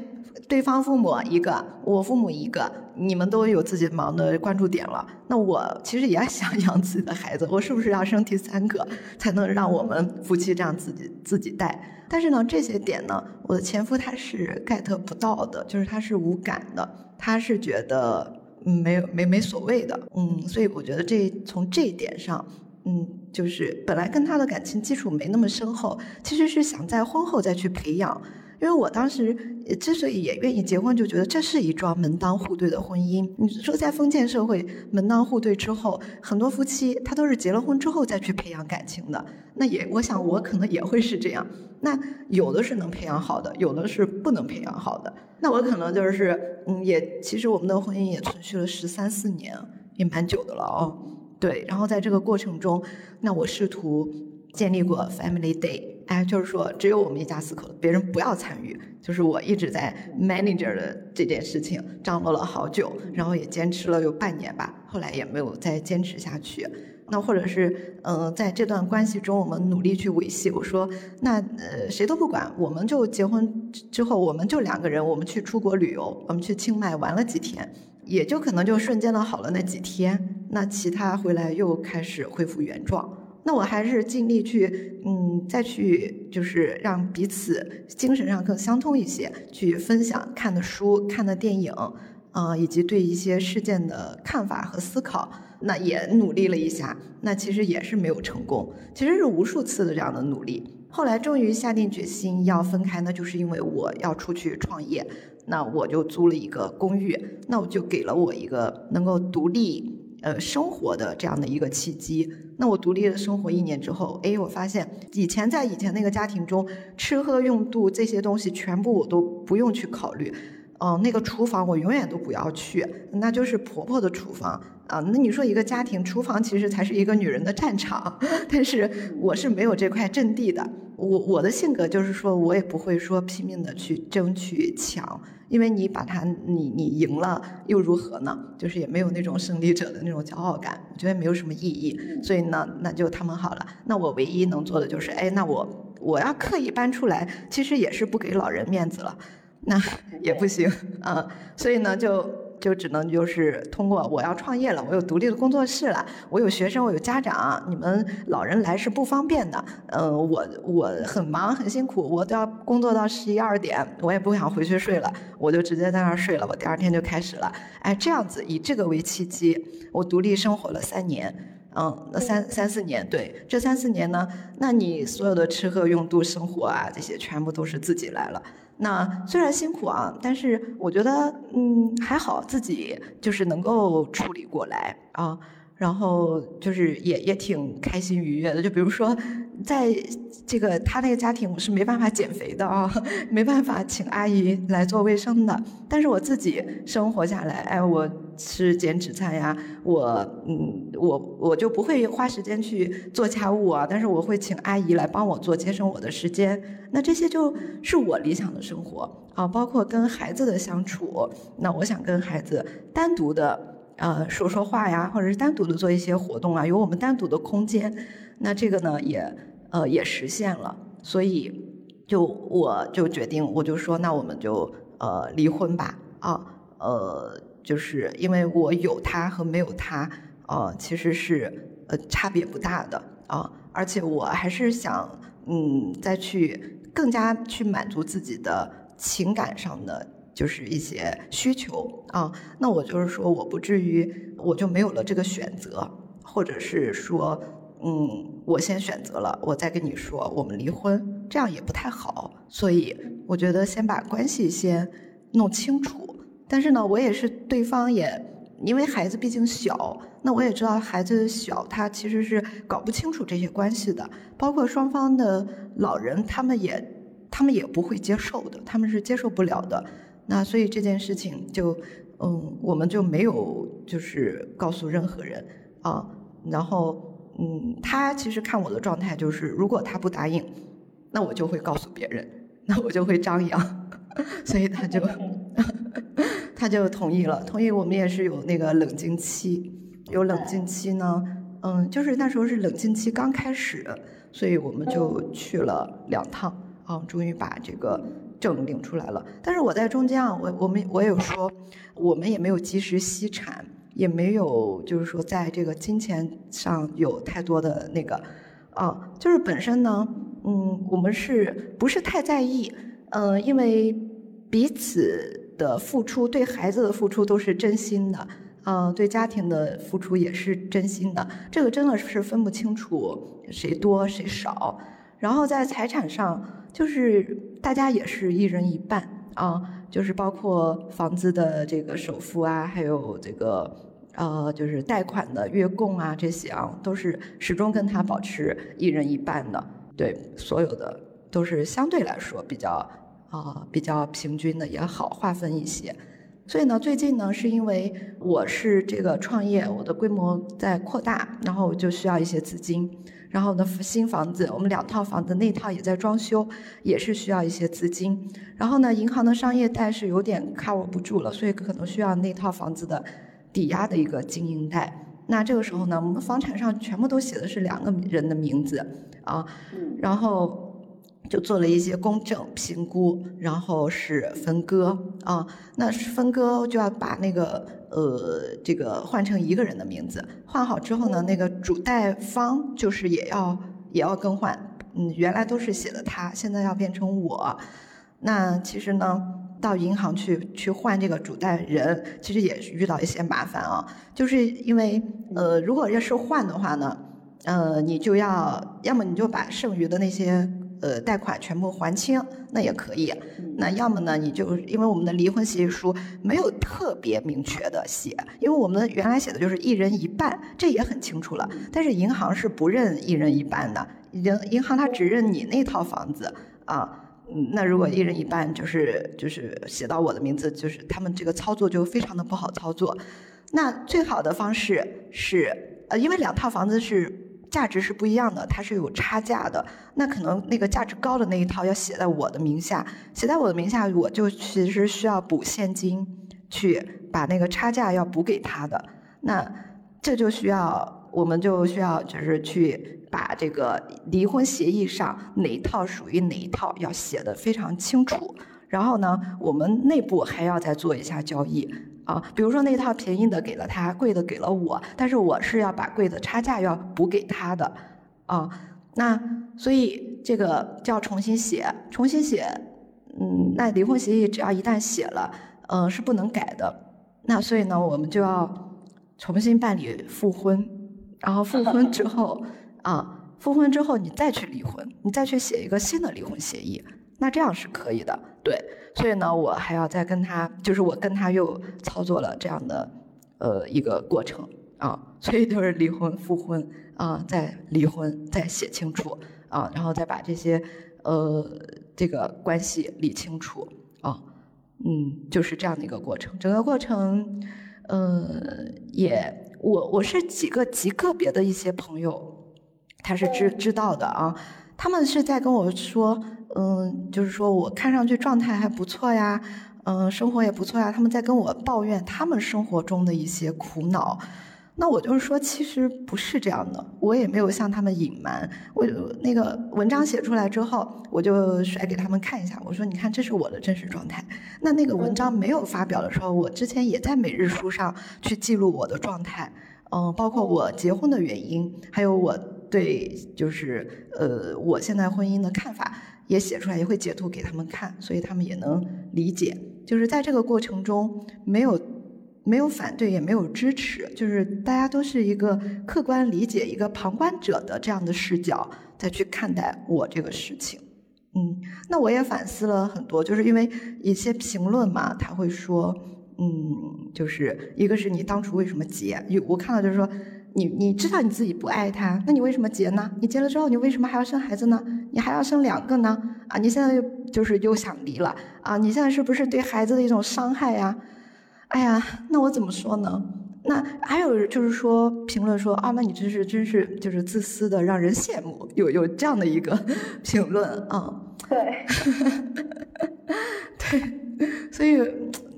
对方父母一个，我父母一个，你们都有自己忙的关注点了。那我其实也想养自己的孩子，我是不是要生第三个，才能让我们夫妻这样自己自己带？但是呢，这些点呢，我的前夫他是 get 不到的，就是他是无感的，他是觉得没有没没所谓的，嗯，所以我觉得这从这一点上，嗯，就是本来跟他的感情基础没那么深厚，其实是想在婚后再去培养。因为我当时之所以也愿意结婚，就觉得这是一桩门当户对的婚姻。你说在封建社会门当户对之后，很多夫妻他都是结了婚之后再去培养感情的。那也，我想我可能也会是这样。那有的是能培养好的，有的是不能培养好的。那我可能就是，嗯，也其实我们的婚姻也存续了十三四年，也蛮久的了哦。对，然后在这个过程中，那我试图建立过 family day。哎，就是说，只有我们一家四口，别人不要参与。就是我一直在 manager 的这件事情，张罗了好久，然后也坚持了有半年吧，后来也没有再坚持下去。那或者是，嗯，在这段关系中，我们努力去维系。我说，那呃，谁都不管，我们就结婚之后，我们就两个人，我们去出国旅游，我们去清迈玩了几天，也就可能就瞬间的好了那几天。那其他回来又开始恢复原状。那我还是尽力去，嗯，再去就是让彼此精神上更相通一些，去分享看的书、看的电影，啊，以及对一些事件的看法和思考。那也努力了一下，那其实也是没有成功，其实是无数次的这样的努力。后来终于下定决心要分开，那就是因为我要出去创业，那我就租了一个公寓，那我就给了我一个能够独立。呃，生活的这样的一个契机。那我独立的生活一年之后，哎，我发现以前在以前那个家庭中，吃喝用度这些东西全部我都不用去考虑。嗯，那个厨房我永远都不要去，那就是婆婆的厨房啊。那你说一个家庭厨房其实才是一个女人的战场，但是我是没有这块阵地的。我我的性格就是说我也不会说拼命的去争取抢。因为你把他，你你赢了又如何呢？就是也没有那种胜利者的那种骄傲感，我觉得没有什么意义。所以呢，那就他们好了。那我唯一能做的就是，哎，那我我要刻意搬出来，其实也是不给老人面子了，那 也不行啊。所以呢，就。就只能就是通过我要创业了，我有独立的工作室了，我有学生，我有家长，你们老人来是不方便的。嗯，我我很忙很辛苦，我都要工作到十一二点，我也不想回去睡了，我就直接在那儿睡了。我第二天就开始了，哎，这样子以这个为契机，我独立生活了三年，嗯，那三三四年，对，这三四年呢，那你所有的吃喝用度生活啊，这些全部都是自己来了。那虽然辛苦啊，但是我觉得，嗯，还好自己就是能够处理过来啊。然后就是也也挺开心愉悦的，就比如说，在这个他那个家庭，我是没办法减肥的啊，没办法请阿姨来做卫生的。但是我自己生活下来，哎，我吃减脂餐呀，我嗯，我我就不会花时间去做家务啊，但是我会请阿姨来帮我做，节省我的时间。那这些就是我理想的生活啊，包括跟孩子的相处，那我想跟孩子单独的。呃，说说话呀，或者是单独的做一些活动啊，有我们单独的空间，那这个呢也呃也实现了，所以就我就决定，我就说那我们就呃离婚吧。啊，呃就是因为我有他和没有他，呃其实是呃差别不大的。啊，而且我还是想嗯再去更加去满足自己的情感上的。就是一些需求啊，那我就是说，我不至于我就没有了这个选择，或者是说，嗯，我先选择了，我再跟你说我们离婚，这样也不太好。所以我觉得先把关系先弄清楚。但是呢，我也是对方也，因为孩子毕竟小，那我也知道孩子小，他其实是搞不清楚这些关系的，包括双方的老人，他们也他们也不会接受的，他们是接受不了的。那所以这件事情就，嗯，我们就没有就是告诉任何人啊。然后，嗯，他其实看我的状态就是，如果他不答应，那我就会告诉别人，那我就会张扬，所以他就 他就同意了。同意我们也是有那个冷静期，有冷静期呢，嗯，就是那时候是冷静期刚开始，所以我们就去了两趟啊，终于把这个。证领出来了，但是我在中间啊，我我们我有说，我们也没有及时析产，也没有就是说在这个金钱上有太多的那个，啊，就是本身呢，嗯，我们是不是太在意？嗯，因为彼此的付出，对孩子的付出都是真心的，啊，对家庭的付出也是真心的，这个真的是分不清楚谁多谁少。然后在财产上，就是大家也是一人一半啊，就是包括房子的这个首付啊，还有这个呃，就是贷款的月供啊，这些啊，都是始终跟他保持一人一半的。对，所有的都是相对来说比较啊比较平均的也好划分一些。所以呢，最近呢，是因为我是这个创业，我的规模在扩大，然后就需要一些资金。然后呢，新房子，我们两套房子，那套也在装修，也是需要一些资金。然后呢，银行的商业贷是有点 cover 不住了，所以可能需要那套房子的抵押的一个经营贷。那这个时候呢，我们房产上全部都写的是两个人的名字啊，然后。就做了一些公证评估，然后是分割啊。那分割就要把那个呃这个换成一个人的名字，换好之后呢，那个主贷方就是也要也要更换。嗯，原来都是写的他，现在要变成我。那其实呢，到银行去去换这个主贷人，其实也是遇到一些麻烦啊。就是因为呃，如果要是换的话呢，呃，你就要要么你就把剩余的那些。呃，贷款全部还清，那也可以。那要么呢，你就因为我们的离婚协议书没有特别明确的写，因为我们原来写的就是一人一半，这也很清楚了。但是银行是不认一人一半的，银银行它只认你那套房子啊。那如果一人一半，就是就是写到我的名字，就是他们这个操作就非常的不好操作。那最好的方式是，呃，因为两套房子是。价值是不一样的，它是有差价的。那可能那个价值高的那一套要写在我的名下，写在我的名下，我就其实需要补现金去把那个差价要补给他的。那这就需要，我们就需要就是去把这个离婚协议上哪一套属于哪一套要写的非常清楚。然后呢，我们内部还要再做一下交易。啊，比如说那套便宜的给了他，贵的给了我，但是我是要把贵的差价要补给他的，啊，那所以这个叫重新写，重新写，嗯，那离婚协议只要一旦写了，嗯，是不能改的，那所以呢，我们就要重新办理复婚，然后复婚之后，啊，复婚之后你再去离婚，你再去写一个新的离婚协议，那这样是可以的，对。所以呢，我还要再跟他，就是我跟他又操作了这样的，呃，一个过程啊，所以就是离婚、复婚啊，再离婚，再写清楚啊，然后再把这些呃这个关系理清楚啊，嗯，就是这样的一个过程。整个过程，呃，也我我是几个极个别的一些朋友，他是知知道的啊，他们是在跟我说。嗯，就是说我看上去状态还不错呀，嗯，生活也不错呀。他们在跟我抱怨他们生活中的一些苦恼，那我就是说，其实不是这样的，我也没有向他们隐瞒。我那个文章写出来之后，我就甩给他们看一下，我说你看，这是我的真实状态。那那个文章没有发表的时候，我之前也在每日书上去记录我的状态，嗯，包括我结婚的原因，还有我对就是呃我现在婚姻的看法。也写出来，也会截图给他们看，所以他们也能理解。就是在这个过程中，没有没有反对，也没有支持，就是大家都是一个客观理解、一个旁观者的这样的视角再去看待我这个事情。嗯，那我也反思了很多，就是因为一些评论嘛，他会说，嗯，就是一个是你当初为什么结？我看到就是说，你你知道你自己不爱他，那你为什么结呢？你结了之后，你为什么还要生孩子呢？你还要生两个呢？啊，你现在又就是又想离了啊？你现在是不是对孩子的一种伤害呀？哎呀，那我怎么说呢？那还有就是说评论说啊，那你真是真是就是自私的，让人羡慕。有有这样的一个 评论啊？对，对，所以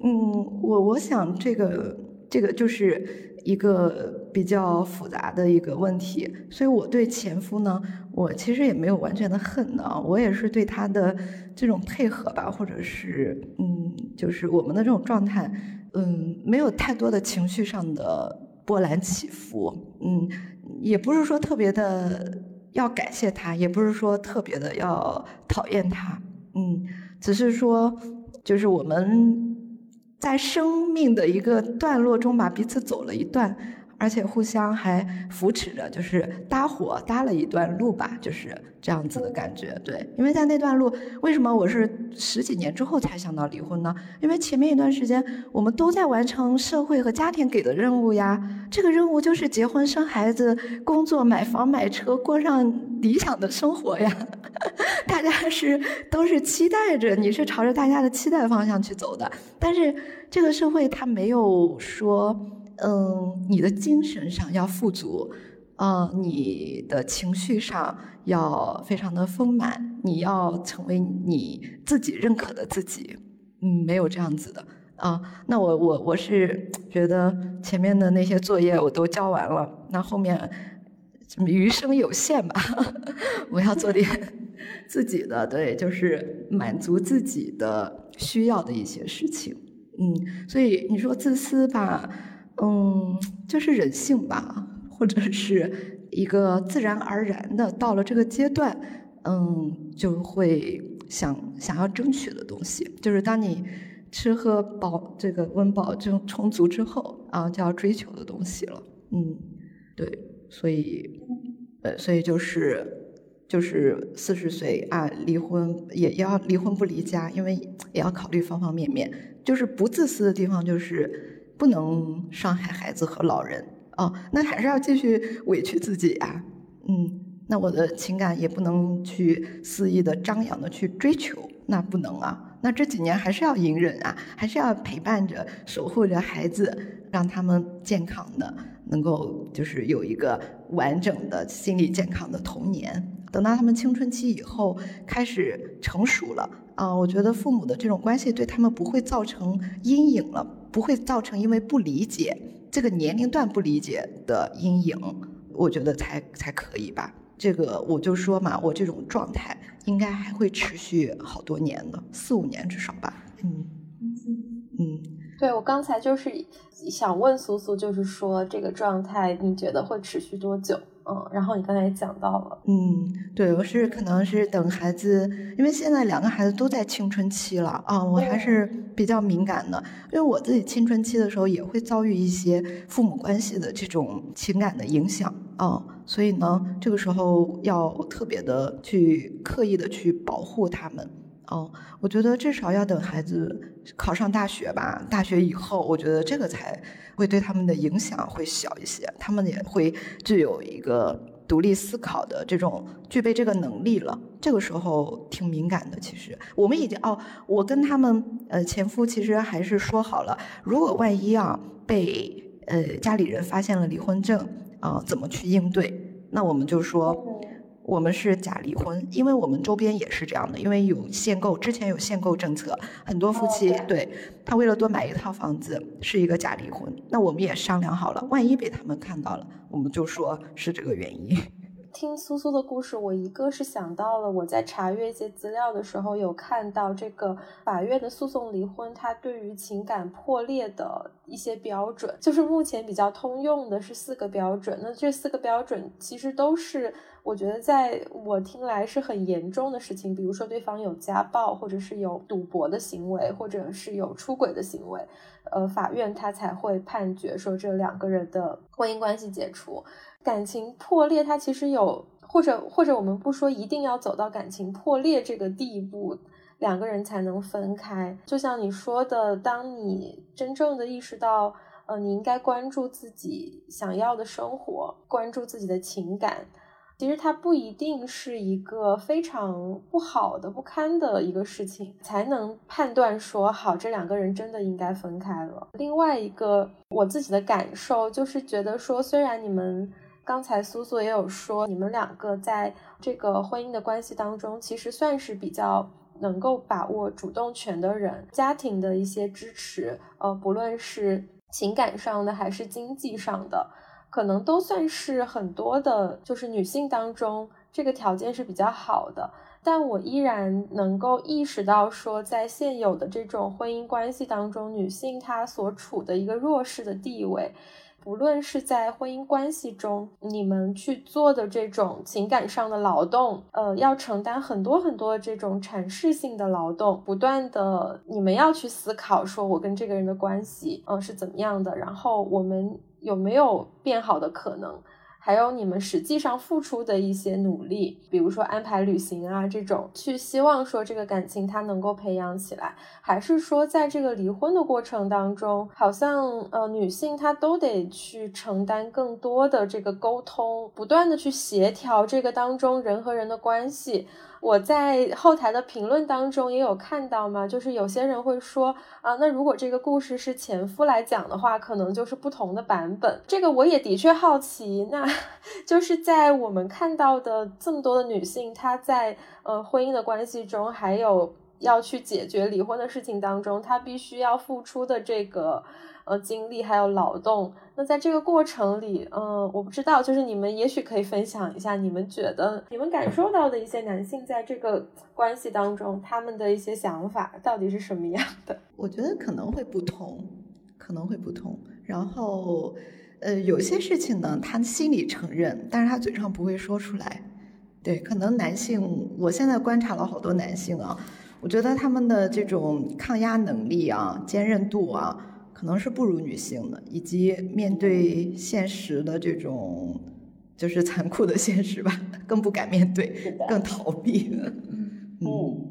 嗯，我我想这个这个就是。一个比较复杂的一个问题，所以我对前夫呢，我其实也没有完全的恨呢，我也是对他的这种配合吧，或者是嗯，就是我们的这种状态，嗯，没有太多的情绪上的波澜起伏，嗯，也不是说特别的要感谢他，也不是说特别的要讨厌他，嗯，只是说就是我们。在生命的一个段落中吧，彼此走了一段。而且互相还扶持着，就是搭伙搭了一段路吧，就是这样子的感觉。对，因为在那段路，为什么我是十几年之后才想到离婚呢？因为前面一段时间我们都在完成社会和家庭给的任务呀。这个任务就是结婚、生孩子、工作、买房、买车，过上理想的生活呀。大家是都是期待着，你是朝着大家的期待方向去走的。但是这个社会它没有说。嗯，你的精神上要富足，啊，你的情绪上要非常的丰满，你要成为你自己认可的自己。嗯，没有这样子的啊。那我我我是觉得前面的那些作业我都交完了，那后面余生有限吧，我要做点 自己的，对，就是满足自己的需要的一些事情。嗯，所以你说自私吧。嗯，就是人性吧，或者是一个自然而然的到了这个阶段，嗯，就会想想要争取的东西，就是当你吃喝饱这个温饱充充足之后啊，就要追求的东西了。嗯，对，所以呃，所以就是就是四十岁啊，离婚也要离婚不离家，因为也要考虑方方面面。就是不自私的地方就是。不能伤害孩子和老人哦，那还是要继续委屈自己呀。嗯，那我的情感也不能去肆意的张扬的去追求，那不能啊。那这几年还是要隐忍啊，还是要陪伴着、守护着孩子，让他们健康的，能够就是有一个完整的心理健康的童年。等到他们青春期以后开始成熟了啊，我觉得父母的这种关系对他们不会造成阴影了。不会造成因为不理解这个年龄段不理解的阴影，我觉得才才可以吧。这个我就说嘛，我这种状态应该还会持续好多年的，四五年至少吧。嗯嗯，对我刚才就是想问苏苏，就是说这个状态你觉得会持续多久？嗯，然后你刚才也讲到了，嗯，对，我是可能是等孩子，因为现在两个孩子都在青春期了啊，我还是比较敏感的，因为我自己青春期的时候也会遭遇一些父母关系的这种情感的影响啊，所以呢，这个时候要特别的去刻意的去保护他们。哦，我觉得至少要等孩子考上大学吧。大学以后，我觉得这个才会对他们的影响会小一些，他们也会具有一个独立思考的这种具备这个能力了。这个时候挺敏感的，其实我们已经哦，我跟他们呃前夫其实还是说好了，如果万一啊被呃家里人发现了离婚证啊，怎么去应对？那我们就说。我们是假离婚，因为我们周边也是这样的，因为有限购，之前有限购政策，很多夫妻对他为了多买一套房子是一个假离婚，那我们也商量好了，万一被他们看到了，我们就说是这个原因。听苏苏的故事，我一个是想到了我在查阅一些资料的时候，有看到这个法院的诉讼离婚，它对于情感破裂的一些标准，就是目前比较通用的是四个标准。那这四个标准其实都是我觉得在我听来是很严重的事情，比如说对方有家暴，或者是有赌博的行为，或者是有出轨的行为，呃，法院他才会判决说这两个人的婚姻关系解除。感情破裂，它其实有，或者或者我们不说一定要走到感情破裂这个地步，两个人才能分开。就像你说的，当你真正的意识到，呃，你应该关注自己想要的生活，关注自己的情感。其实它不一定是一个非常不好的、不堪的一个事情，才能判断说好这两个人真的应该分开了。另外一个我自己的感受就是觉得说，虽然你们刚才苏苏也有说，你们两个在这个婚姻的关系当中，其实算是比较能够把握主动权的人，家庭的一些支持，呃，不论是情感上的还是经济上的。可能都算是很多的，就是女性当中这个条件是比较好的，但我依然能够意识到说，在现有的这种婚姻关系当中，女性她所处的一个弱势的地位，不论是在婚姻关系中，你们去做的这种情感上的劳动，呃，要承担很多很多这种阐释性的劳动，不断的你们要去思考，说我跟这个人的关系，嗯，是怎么样的，然后我们。有没有变好的可能？还有你们实际上付出的一些努力，比如说安排旅行啊这种，去希望说这个感情它能够培养起来，还是说在这个离婚的过程当中，好像呃女性她都得去承担更多的这个沟通，不断的去协调这个当中人和人的关系。我在后台的评论当中也有看到嘛，就是有些人会说啊，那如果这个故事是前夫来讲的话，可能就是不同的版本。这个我也的确好奇，那就是在我们看到的这么多的女性，她在呃婚姻的关系中，还有要去解决离婚的事情当中，她必须要付出的这个。呃，经历还有劳动，那在这个过程里，嗯，我不知道，就是你们也许可以分享一下，你们觉得你们感受到的一些男性在这个关系当中，他们的一些想法到底是什么样的？我觉得可能会不同，可能会不同。然后，呃，有些事情呢，他心里承认，但是他嘴上不会说出来。对，可能男性，我现在观察了好多男性啊，我觉得他们的这种抗压能力啊，坚韧度啊。可能是不如女性的，以及面对现实的这种就是残酷的现实吧，更不敢面对，更逃避。嗯，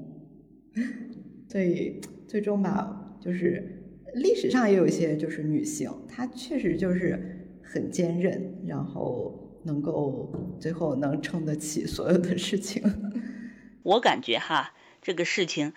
所以最终吧，就是历史上也有一些就是女性，她确实就是很坚韧，然后能够最后能撑得起所有的事情。我感觉哈。这个事情，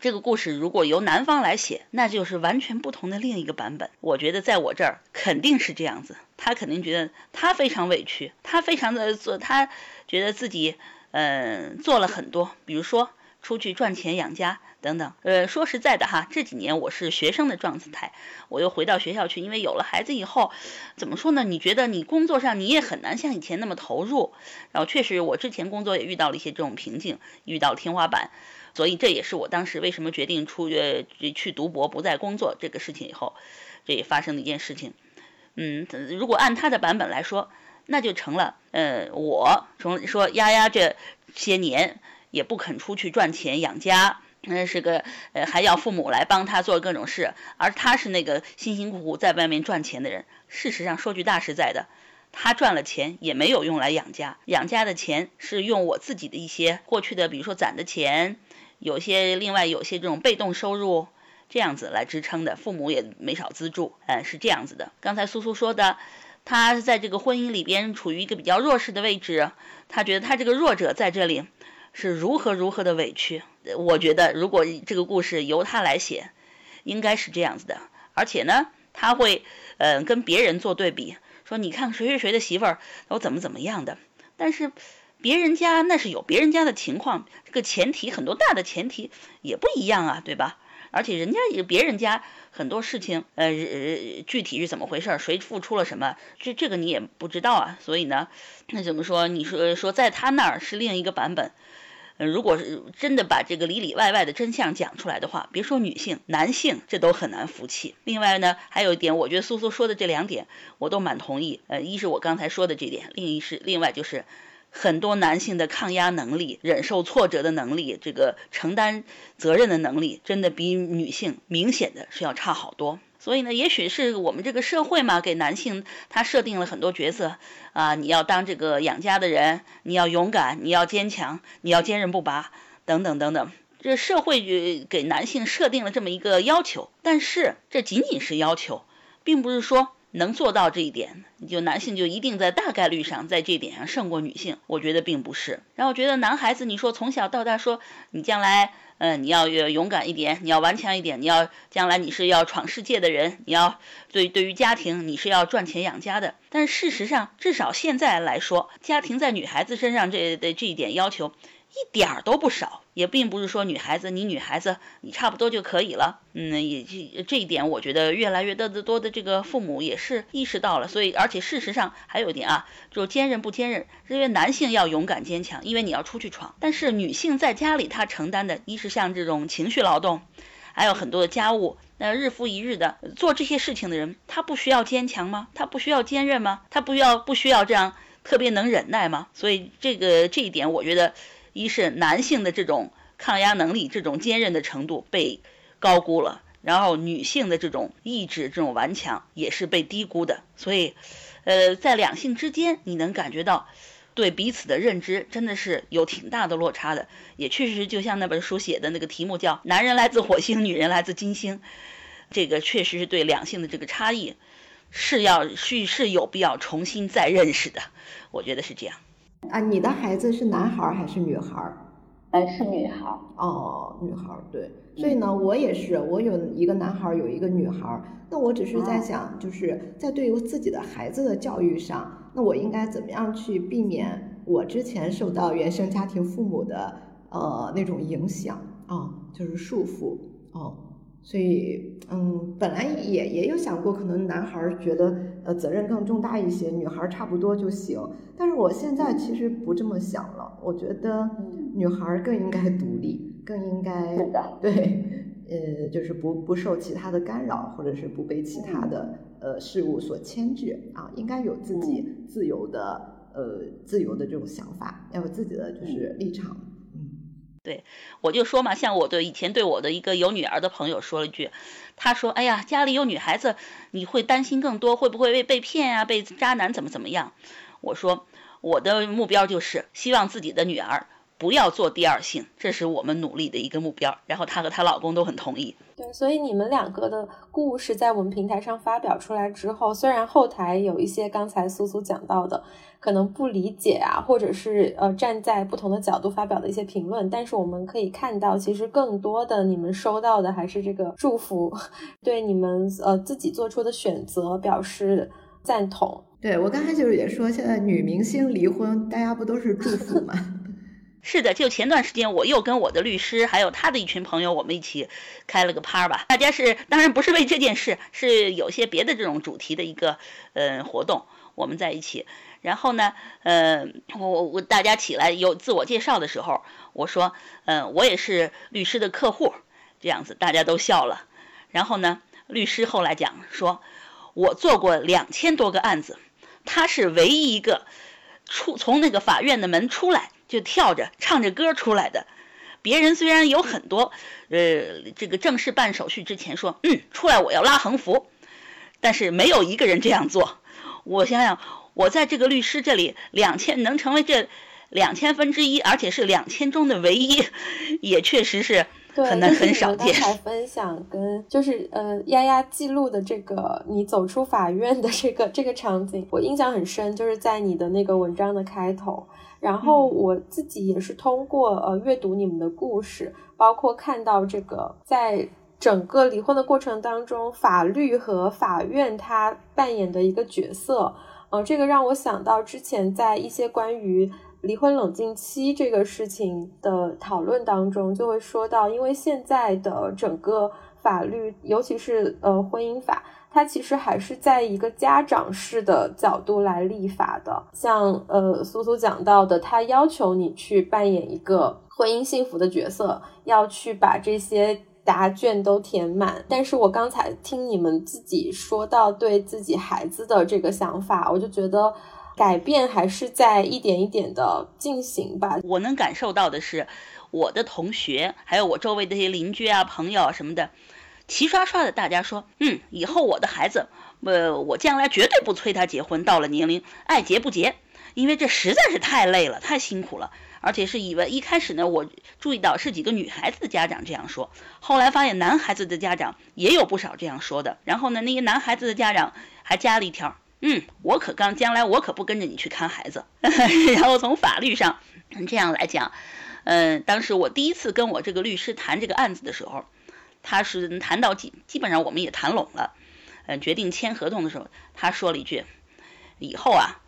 这个故事如果由男方来写，那就是完全不同的另一个版本。我觉得在我这儿肯定是这样子，他肯定觉得他非常委屈，他非常的做，他觉得自己嗯做了很多，比如说出去赚钱养家等等。呃，说实在的哈，这几年我是学生的状态，我又回到学校去，因为有了孩子以后，怎么说呢？你觉得你工作上你也很难像以前那么投入，然后确实我之前工作也遇到了一些这种瓶颈，遇到天花板。所以这也是我当时为什么决定出呃去读博不再工作这个事情以后，这也发生的一件事情。嗯，如果按他的版本来说，那就成了，呃，我从说丫丫这些年也不肯出去赚钱养家，那是个呃还要父母来帮他做各种事，而他是那个辛辛苦苦在外面赚钱的人。事实上说句大实在的，他赚了钱也没有用来养家，养家的钱是用我自己的一些过去的，比如说攒的钱。有些另外有些这种被动收入这样子来支撑的，父母也没少资助，嗯，是这样子的。刚才苏苏说的，他在这个婚姻里边处于一个比较弱势的位置，他觉得他这个弱者在这里是如何如何的委屈。我觉得如果这个故事由他来写，应该是这样子的。而且呢，他会嗯跟别人做对比，说你看谁谁谁的媳妇儿都怎么怎么样的，但是。别人家那是有别人家的情况，这个前提很多大的前提也不一样啊，对吧？而且人家也别人家很多事情，呃，具体是怎么回事，谁付出了什么，这这个你也不知道啊。所以呢，那怎么说？你说说在他那儿是另一个版本。呃，如果是真的把这个里里外外的真相讲出来的话，别说女性，男性这都很难服气。另外呢，还有一点，我觉得苏苏说的这两点我都蛮同意。呃，一是我刚才说的这点，另一是另外就是。很多男性的抗压能力、忍受挫折的能力、这个承担责任的能力，真的比女性明显的是要差好多。所以呢，也许是我们这个社会嘛，给男性他设定了很多角色啊，你要当这个养家的人，你要勇敢，你要坚强，你要坚韧不拔，等等等等。这社会给男性设定了这么一个要求，但是这仅仅是要求。并不是说能做到这一点，你就男性就一定在大概率上在这点上胜过女性。我觉得并不是。然后我觉得男孩子，你说从小到大说你将来，嗯，你要勇敢一点，你要顽强一点，你要将来你是要闯世界的人，你要对对于家庭你是要赚钱养家的。但事实上，至少现在来说，家庭在女孩子身上这的这一点要求。一点儿都不少，也并不是说女孩子你女孩子你差不多就可以了。嗯，也这这一点，我觉得越来越多的多的这个父母也是意识到了。所以，而且事实上还有一点啊，就坚韧不坚韧，因为男性要勇敢坚强，因为你要出去闯。但是女性在家里她承担的，一是像这种情绪劳动，还有很多的家务，那日复一日的做这些事情的人，她不需要坚强吗？她不需要坚韧吗？她不要不需要这样特别能忍耐吗？所以这个这一点，我觉得。一是男性的这种抗压能力、这种坚韧的程度被高估了，然后女性的这种意志、这种顽强也是被低估的。所以，呃，在两性之间，你能感觉到对彼此的认知真的是有挺大的落差的。也确实，就像那本书写的那个题目叫“男人来自火星，女人来自金星”，这个确实是对两性的这个差异是要是是有必要重新再认识的。我觉得是这样。啊，你的孩子是男孩还是女孩？哎，是女孩。哦，女孩，对。所以呢，我也是，我有一个男孩，有一个女孩。那我只是在想，就是在对于自己的孩子的教育上，那我应该怎么样去避免我之前受到原生家庭父母的呃那种影响啊，就是束缚哦。所以，嗯，本来也也有想过，可能男孩觉得呃责任更重大一些，女孩差不多就行。但是我现在其实不这么想了，我觉得女孩更应该独立，更应该对，呃，就是不不受其他的干扰，或者是不被其他的呃事物所牵制啊，应该有自己自由的呃自由的这种想法，要有自己的就是立场。对，我就说嘛，像我的以前对我的一个有女儿的朋友说了一句，他说：“哎呀，家里有女孩子，你会担心更多，会不会被被骗啊，被渣男怎么怎么样？”我说，我的目标就是希望自己的女儿。不要做第二性，这是我们努力的一个目标。然后她和她老公都很同意。对，所以你们两个的故事在我们平台上发表出来之后，虽然后台有一些刚才苏苏讲到的可能不理解啊，或者是呃站在不同的角度发表的一些评论，但是我们可以看到，其实更多的你们收到的还是这个祝福，对你们呃自己做出的选择表示赞同。对我刚才就是也说，现在女明星离婚，大家不都是祝福吗？是的，就前段时间我又跟我的律师还有他的一群朋友，我们一起开了个趴吧。大家是当然不是为这件事，是有些别的这种主题的一个呃活动，我们在一起。然后呢，呃，我我大家起来有自我介绍的时候，我说，嗯，我也是律师的客户，这样子大家都笑了。然后呢，律师后来讲说，我做过两千多个案子，他是唯一一个出从那个法院的门出来。就跳着唱着歌出来的，别人虽然有很多，呃，这个正式办手续之前说，嗯，出来我要拉横幅，但是没有一个人这样做。我想想，我在这个律师这里，两千能成为这两千分之一，而且是两千中的唯一，也确实是。很难很少见。刚才分享跟就是呃丫丫记录的这个你走出法院的这个这个场景，我印象很深，就是在你的那个文章的开头。然后我自己也是通过呃阅读你们的故事，包括看到这个在整个离婚的过程当中，法律和法院它扮演的一个角色，呃，这个让我想到之前在一些关于。离婚冷静期这个事情的讨论当中，就会说到，因为现在的整个法律，尤其是呃婚姻法，它其实还是在一个家长式的角度来立法的。像呃苏苏讲到的，他要求你去扮演一个婚姻幸福的角色，要去把这些答卷都填满。但是我刚才听你们自己说到对自己孩子的这个想法，我就觉得。改变还是在一点一点的进行吧。我能感受到的是，我的同学还有我周围的一些邻居啊、朋友什么的，齐刷刷的大家说，嗯，以后我的孩子，呃，我将来绝对不催他结婚，到了年龄爱结不结，因为这实在是太累了，太辛苦了。而且是以为一开始呢，我注意到是几个女孩子的家长这样说，后来发现男孩子的家长也有不少这样说的。然后呢，那些男孩子的家长还加了一条，嗯，我可刚将来我可不跟着你去看孩子。然后从法律上这样来讲，嗯，当时我第一次跟我这个律师谈这个案子的时候，他是谈到基基本上我们也谈拢了，嗯，决定签合同的时候，他说了一句，以后啊。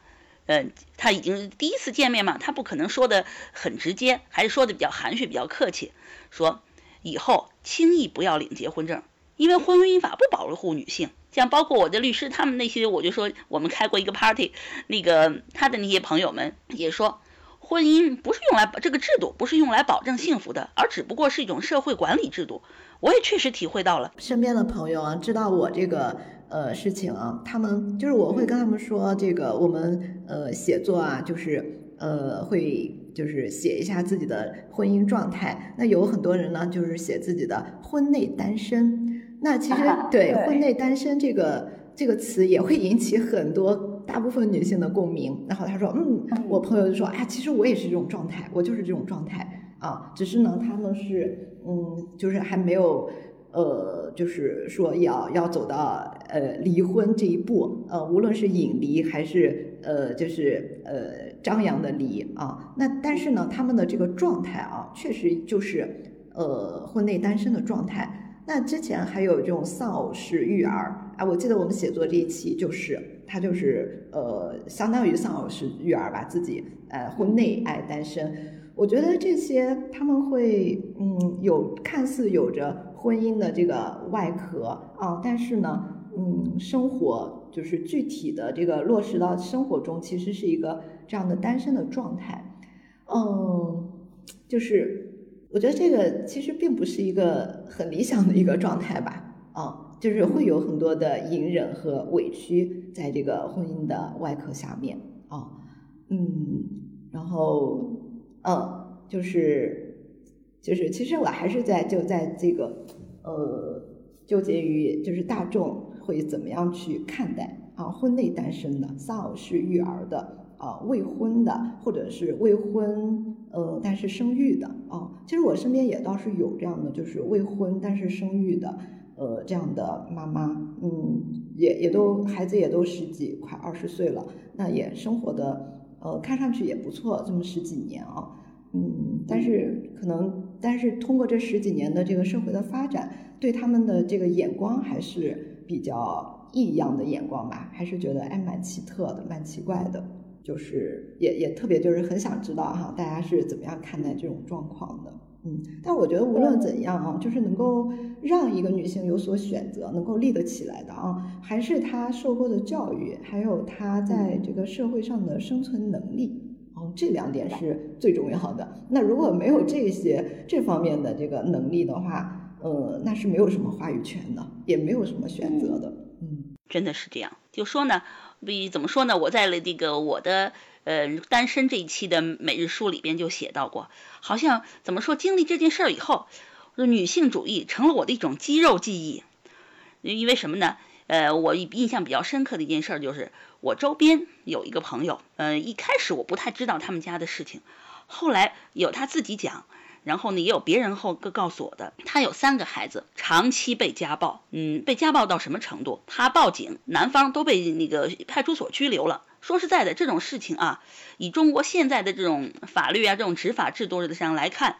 嗯，他已经第一次见面嘛，他不可能说的很直接，还是说的比较含蓄、比较客气，说以后轻易不要领结婚证，因为婚姻法不保护女性。像包括我的律师他们那些，我就说我们开过一个 party，那个他的那些朋友们也说，婚姻不是用来这个制度不是用来保证幸福的，而只不过是一种社会管理制度。我也确实体会到了，身边的朋友啊，知道我这个。呃，事情啊，他们就是我会跟他们说，这个我们呃写作啊，就是呃会就是写一下自己的婚姻状态。那有很多人呢，就是写自己的婚内单身。那其实对婚内单身这个这个词也会引起很多大部分女性的共鸣。然后他说，嗯，我朋友就说，啊，其实我也是这种状态，我就是这种状态啊，只是呢，他们是嗯，就是还没有。呃，就是说要要走到呃离婚这一步，呃，无论是隐离还是呃就是呃张扬的离啊，那但是呢，他们的这个状态啊，确实就是呃婚内单身的状态。那之前还有这种丧偶式育儿啊，我记得我们写作这一期就是他就是呃相当于丧偶式育儿吧，自己呃婚内爱单身。我觉得这些他们会嗯有看似有着。婚姻的这个外壳啊，但是呢，嗯，生活就是具体的这个落实到生活中，其实是一个这样的单身的状态。嗯，就是我觉得这个其实并不是一个很理想的一个状态吧。啊，就是会有很多的隐忍和委屈在这个婚姻的外壳下面啊。嗯，然后嗯，就是。就是，其实我还是在就在这个，呃，纠结于就是大众会怎么样去看待啊，婚内单身的、丧偶式育儿的啊、未婚的，或者是未婚呃但是生育的啊。其实我身边也倒是有这样的，就是未婚但是生育的，呃，这样的妈妈，嗯，也也都孩子也都十几快二十岁了，那也生活的呃看上去也不错，这么十几年啊。嗯，但是可能，但是通过这十几年的这个社会的发展，对他们的这个眼光还是比较异样的眼光吧，还是觉得哎蛮奇特的，蛮奇怪的，就是也也特别就是很想知道哈，大家是怎么样看待这种状况的？嗯，但我觉得无论怎样啊，就是能够让一个女性有所选择，能够立得起来的啊，还是她受过的教育，还有她在这个社会上的生存能力。哦，这两点是最重要的。那如果没有这些这方面的这个能力的话，呃，那是没有什么话语权的，也没有什么选择的。嗯，真的是这样。就说呢，比怎么说呢？我在了这个我的呃单身这一期的每日书里边就写到过，好像怎么说经历这件事儿以后，女性主义成了我的一种肌肉记忆。因为什么呢？呃，我印象比较深刻的一件事就是，我周边有一个朋友，呃，一开始我不太知道他们家的事情，后来有他自己讲，然后呢，也有别人后告诉我的，他有三个孩子，长期被家暴，嗯，被家暴到什么程度？他报警，男方都被那个派出所拘留了。说实在的，这种事情啊，以中国现在的这种法律啊，这种执法制度上来看，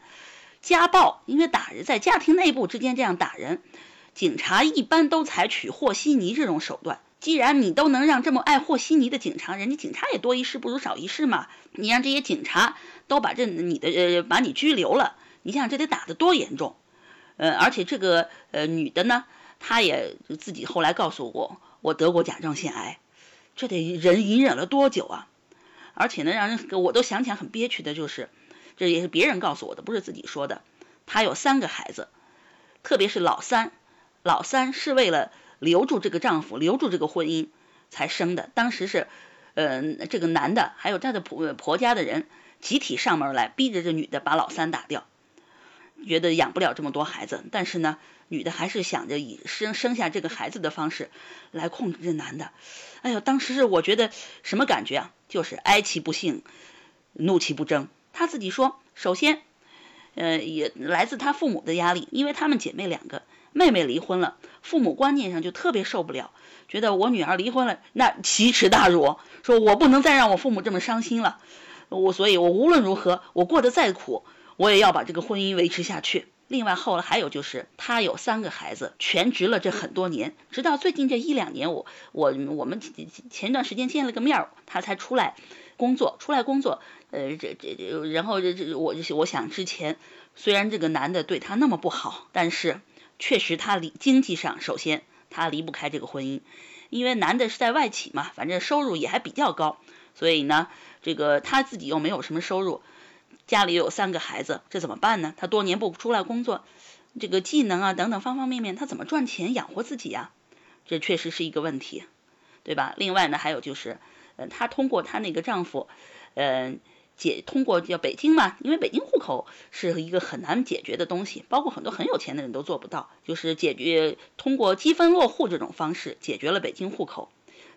家暴，因为打人在家庭内部之间这样打人。警察一般都采取和稀泥这种手段。既然你都能让这么爱和稀泥的警察，人家警察也多一事不如少一事嘛。你让这些警察都把这你的呃把你拘留了，你想这得打得多严重？呃，而且这个呃女的呢，她也自己后来告诉我，我得过甲状腺癌，这得忍隐忍了多久啊？而且呢，让人我都想起来很憋屈的就是，这也是别人告诉我的，不是自己说的。她有三个孩子，特别是老三。老三是为了留住这个丈夫，留住这个婚姻才生的。当时是，呃，这个男的还有他的婆婆家的人集体上门来，逼着这女的把老三打掉，觉得养不了这么多孩子。但是呢，女的还是想着以生生下这个孩子的方式来控制这男的。哎呦，当时是我觉得什么感觉啊？就是哀其不幸，怒其不争。她自己说，首先，呃，也来自她父母的压力，因为她们姐妹两个，妹妹离婚了，父母观念上就特别受不了，觉得我女儿离婚了，那奇耻大辱，说我不能再让我父母这么伤心了，我所以，我无论如何，我过得再苦，我也要把这个婚姻维持下去。另外，后来还有就是，他有三个孩子，全职了这很多年，直到最近这一两年，我我我们前段时间见了个面，他才出来工作，出来工作，呃，这这这，然后这这，我我想之前虽然这个男的对他那么不好，但是确实他离经济上，首先他离不开这个婚姻，因为男的是在外企嘛，反正收入也还比较高，所以呢，这个他自己又没有什么收入。家里有三个孩子，这怎么办呢？他多年不出来工作，这个技能啊等等方方面面，他怎么赚钱养活自己呀？这确实是一个问题，对吧？另外呢，还有就是，呃，她通过她那个丈夫，嗯，解通过叫北京嘛，因为北京户口是一个很难解决的东西，包括很多很有钱的人都做不到，就是解决通过积分落户这种方式解决了北京户口。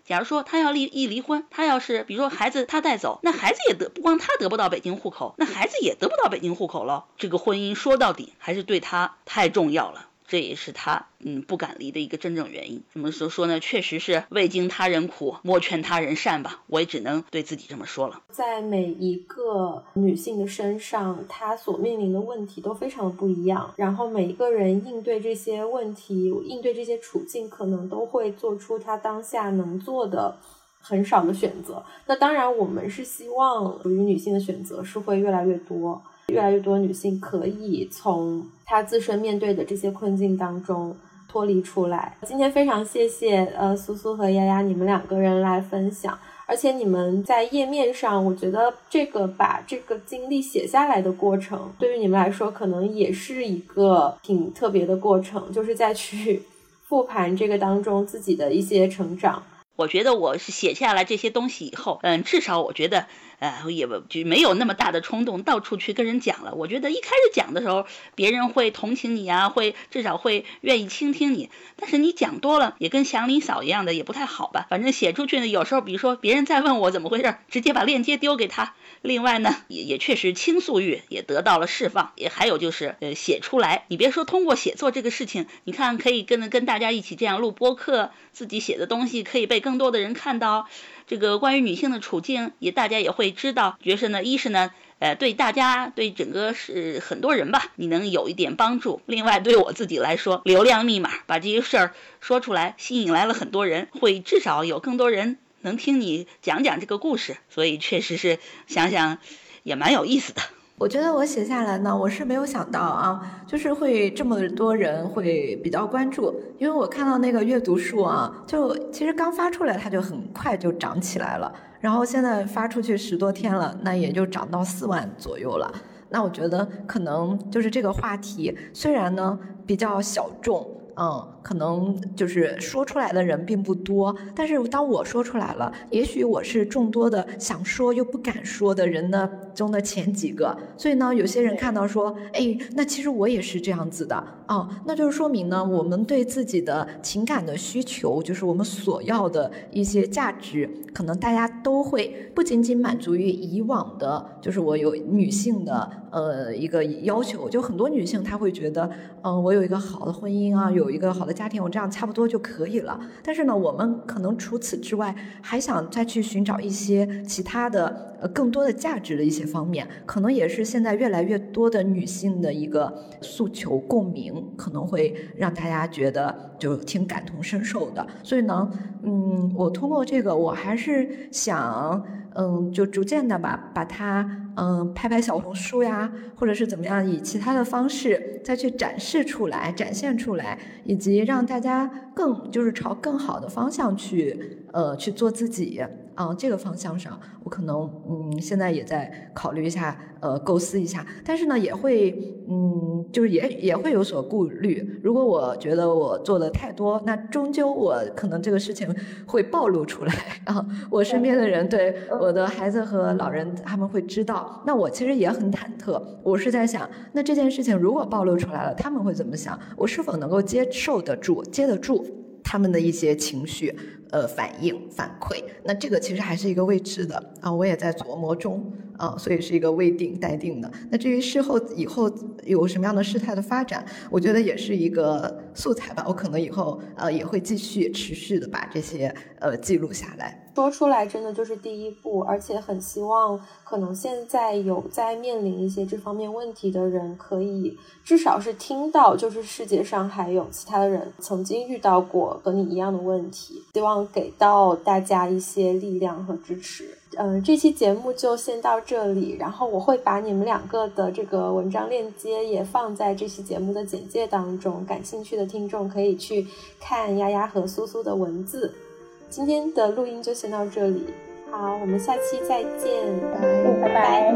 假如说他要离一离婚，他要是比如说孩子他带走，那孩子也得不光他得不到北京户口，那孩子也得不到北京户口了。这个婚姻说到底还是对他太重要了。这也是他嗯不敢离的一个真正原因。怎么说说呢？确实是未经他人苦，莫劝他人善吧。我也只能对自己这么说了。在每一个女性的身上，她所面临的问题都非常的不一样。然后每一个人应对这些问题、应对这些处境，可能都会做出她当下能做的很少的选择。那当然，我们是希望属于女性的选择是会越来越多。越来越多女性可以从她自身面对的这些困境当中脱离出来。今天非常谢谢呃苏苏和丫丫你们两个人来分享，而且你们在页面上，我觉得这个把这个经历写下来的过程，对于你们来说可能也是一个挺特别的过程，就是在去复盘这个当中自己的一些成长。我觉得我是写下来这些东西以后，嗯，至少我觉得。呃，也就没有那么大的冲动到处去跟人讲了。我觉得一开始讲的时候，别人会同情你啊，会至少会愿意倾听你。但是你讲多了，也跟祥林嫂一样的，也不太好吧。反正写出去呢，有时候比如说别人再问我怎么回事，直接把链接丢给他。另外呢，也也确实倾诉欲也得到了释放。也还有就是呃，写出来，你别说通过写作这个事情，你看可以跟跟大家一起这样录播客，自己写的东西可以被更多的人看到。这个关于女性的处境，也大家也会知道。觉得呢，一是呢，呃，对大家，对整个是很多人吧，你能有一点帮助。另外，对我自己来说，流量密码，把这些事儿说出来，吸引来了很多人，会至少有更多人能听你讲讲这个故事。所以，确实是想想也蛮有意思的。我觉得我写下来呢，我是没有想到啊，就是会这么多人会比较关注，因为我看到那个阅读数啊，就其实刚发出来它就很快就涨起来了，然后现在发出去十多天了，那也就涨到四万左右了。那我觉得可能就是这个话题虽然呢比较小众。嗯，可能就是说出来的人并不多，但是当我说出来了，也许我是众多的想说又不敢说的人呢中的前几个。所以呢，有些人看到说，哎，那其实我也是这样子的哦，那就是说明呢，我们对自己的情感的需求，就是我们所要的一些价值，可能大家都会不仅仅满足于以往的，就是我有女性的呃一个要求，就很多女性她会觉得，嗯，我有一个好的婚姻啊，有。有一个好的家庭，我这样差不多就可以了。但是呢，我们可能除此之外，还想再去寻找一些其他的、呃更多的价值的一些方面，可能也是现在越来越多的女性的一个诉求共鸣，可能会让大家觉得就挺感同身受的。所以呢，嗯，我通过这个，我还是想。嗯，就逐渐的吧，把它嗯拍拍小红书呀，或者是怎么样，以其他的方式再去展示出来、展现出来，以及让大家更就是朝更好的方向去呃去做自己。啊，这个方向上，我可能嗯，现在也在考虑一下，呃，构思一下。但是呢，也会嗯，就是也也会有所顾虑。如果我觉得我做的太多，那终究我可能这个事情会暴露出来 啊。我身边的人对我的孩子和老人他们会知道，那我其实也很忐忑。我是在想，那这件事情如果暴露出来了，他们会怎么想？我是否能够接受得住、接得住他们的一些情绪？呃，反应反馈，那这个其实还是一个未知的啊，我也在琢磨中。啊，所以是一个未定待定的。那至于事后以后有什么样的事态的发展，我觉得也是一个素材吧。我可能以后呃也会继续持续的把这些呃记录下来。说出来真的就是第一步，而且很希望可能现在有在面临一些这方面问题的人，可以至少是听到，就是世界上还有其他的人曾经遇到过和你一样的问题，希望给到大家一些力量和支持。嗯，这期节目就先到这里，然后我会把你们两个的这个文章链接也放在这期节目的简介当中，感兴趣的听众可以去看丫丫和苏苏的文字。今天的录音就先到这里，好，我们下期再见，拜拜。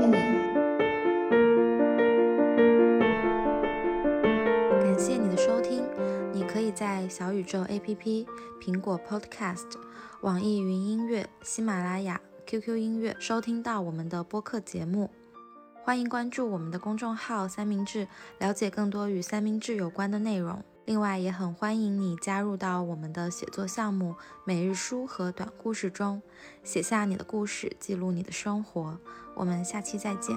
感谢你的收听，你可以在小宇宙 APP、苹果 Podcast、网易云音乐、喜马拉雅、QQ 音乐收听到我们的播客节目。欢迎关注我们的公众号“三明治”，了解更多与三明治有关的内容。另外，也很欢迎你加入到我们的写作项目——每日书和短故事中，写下你的故事，记录你的生活。我们下期再见。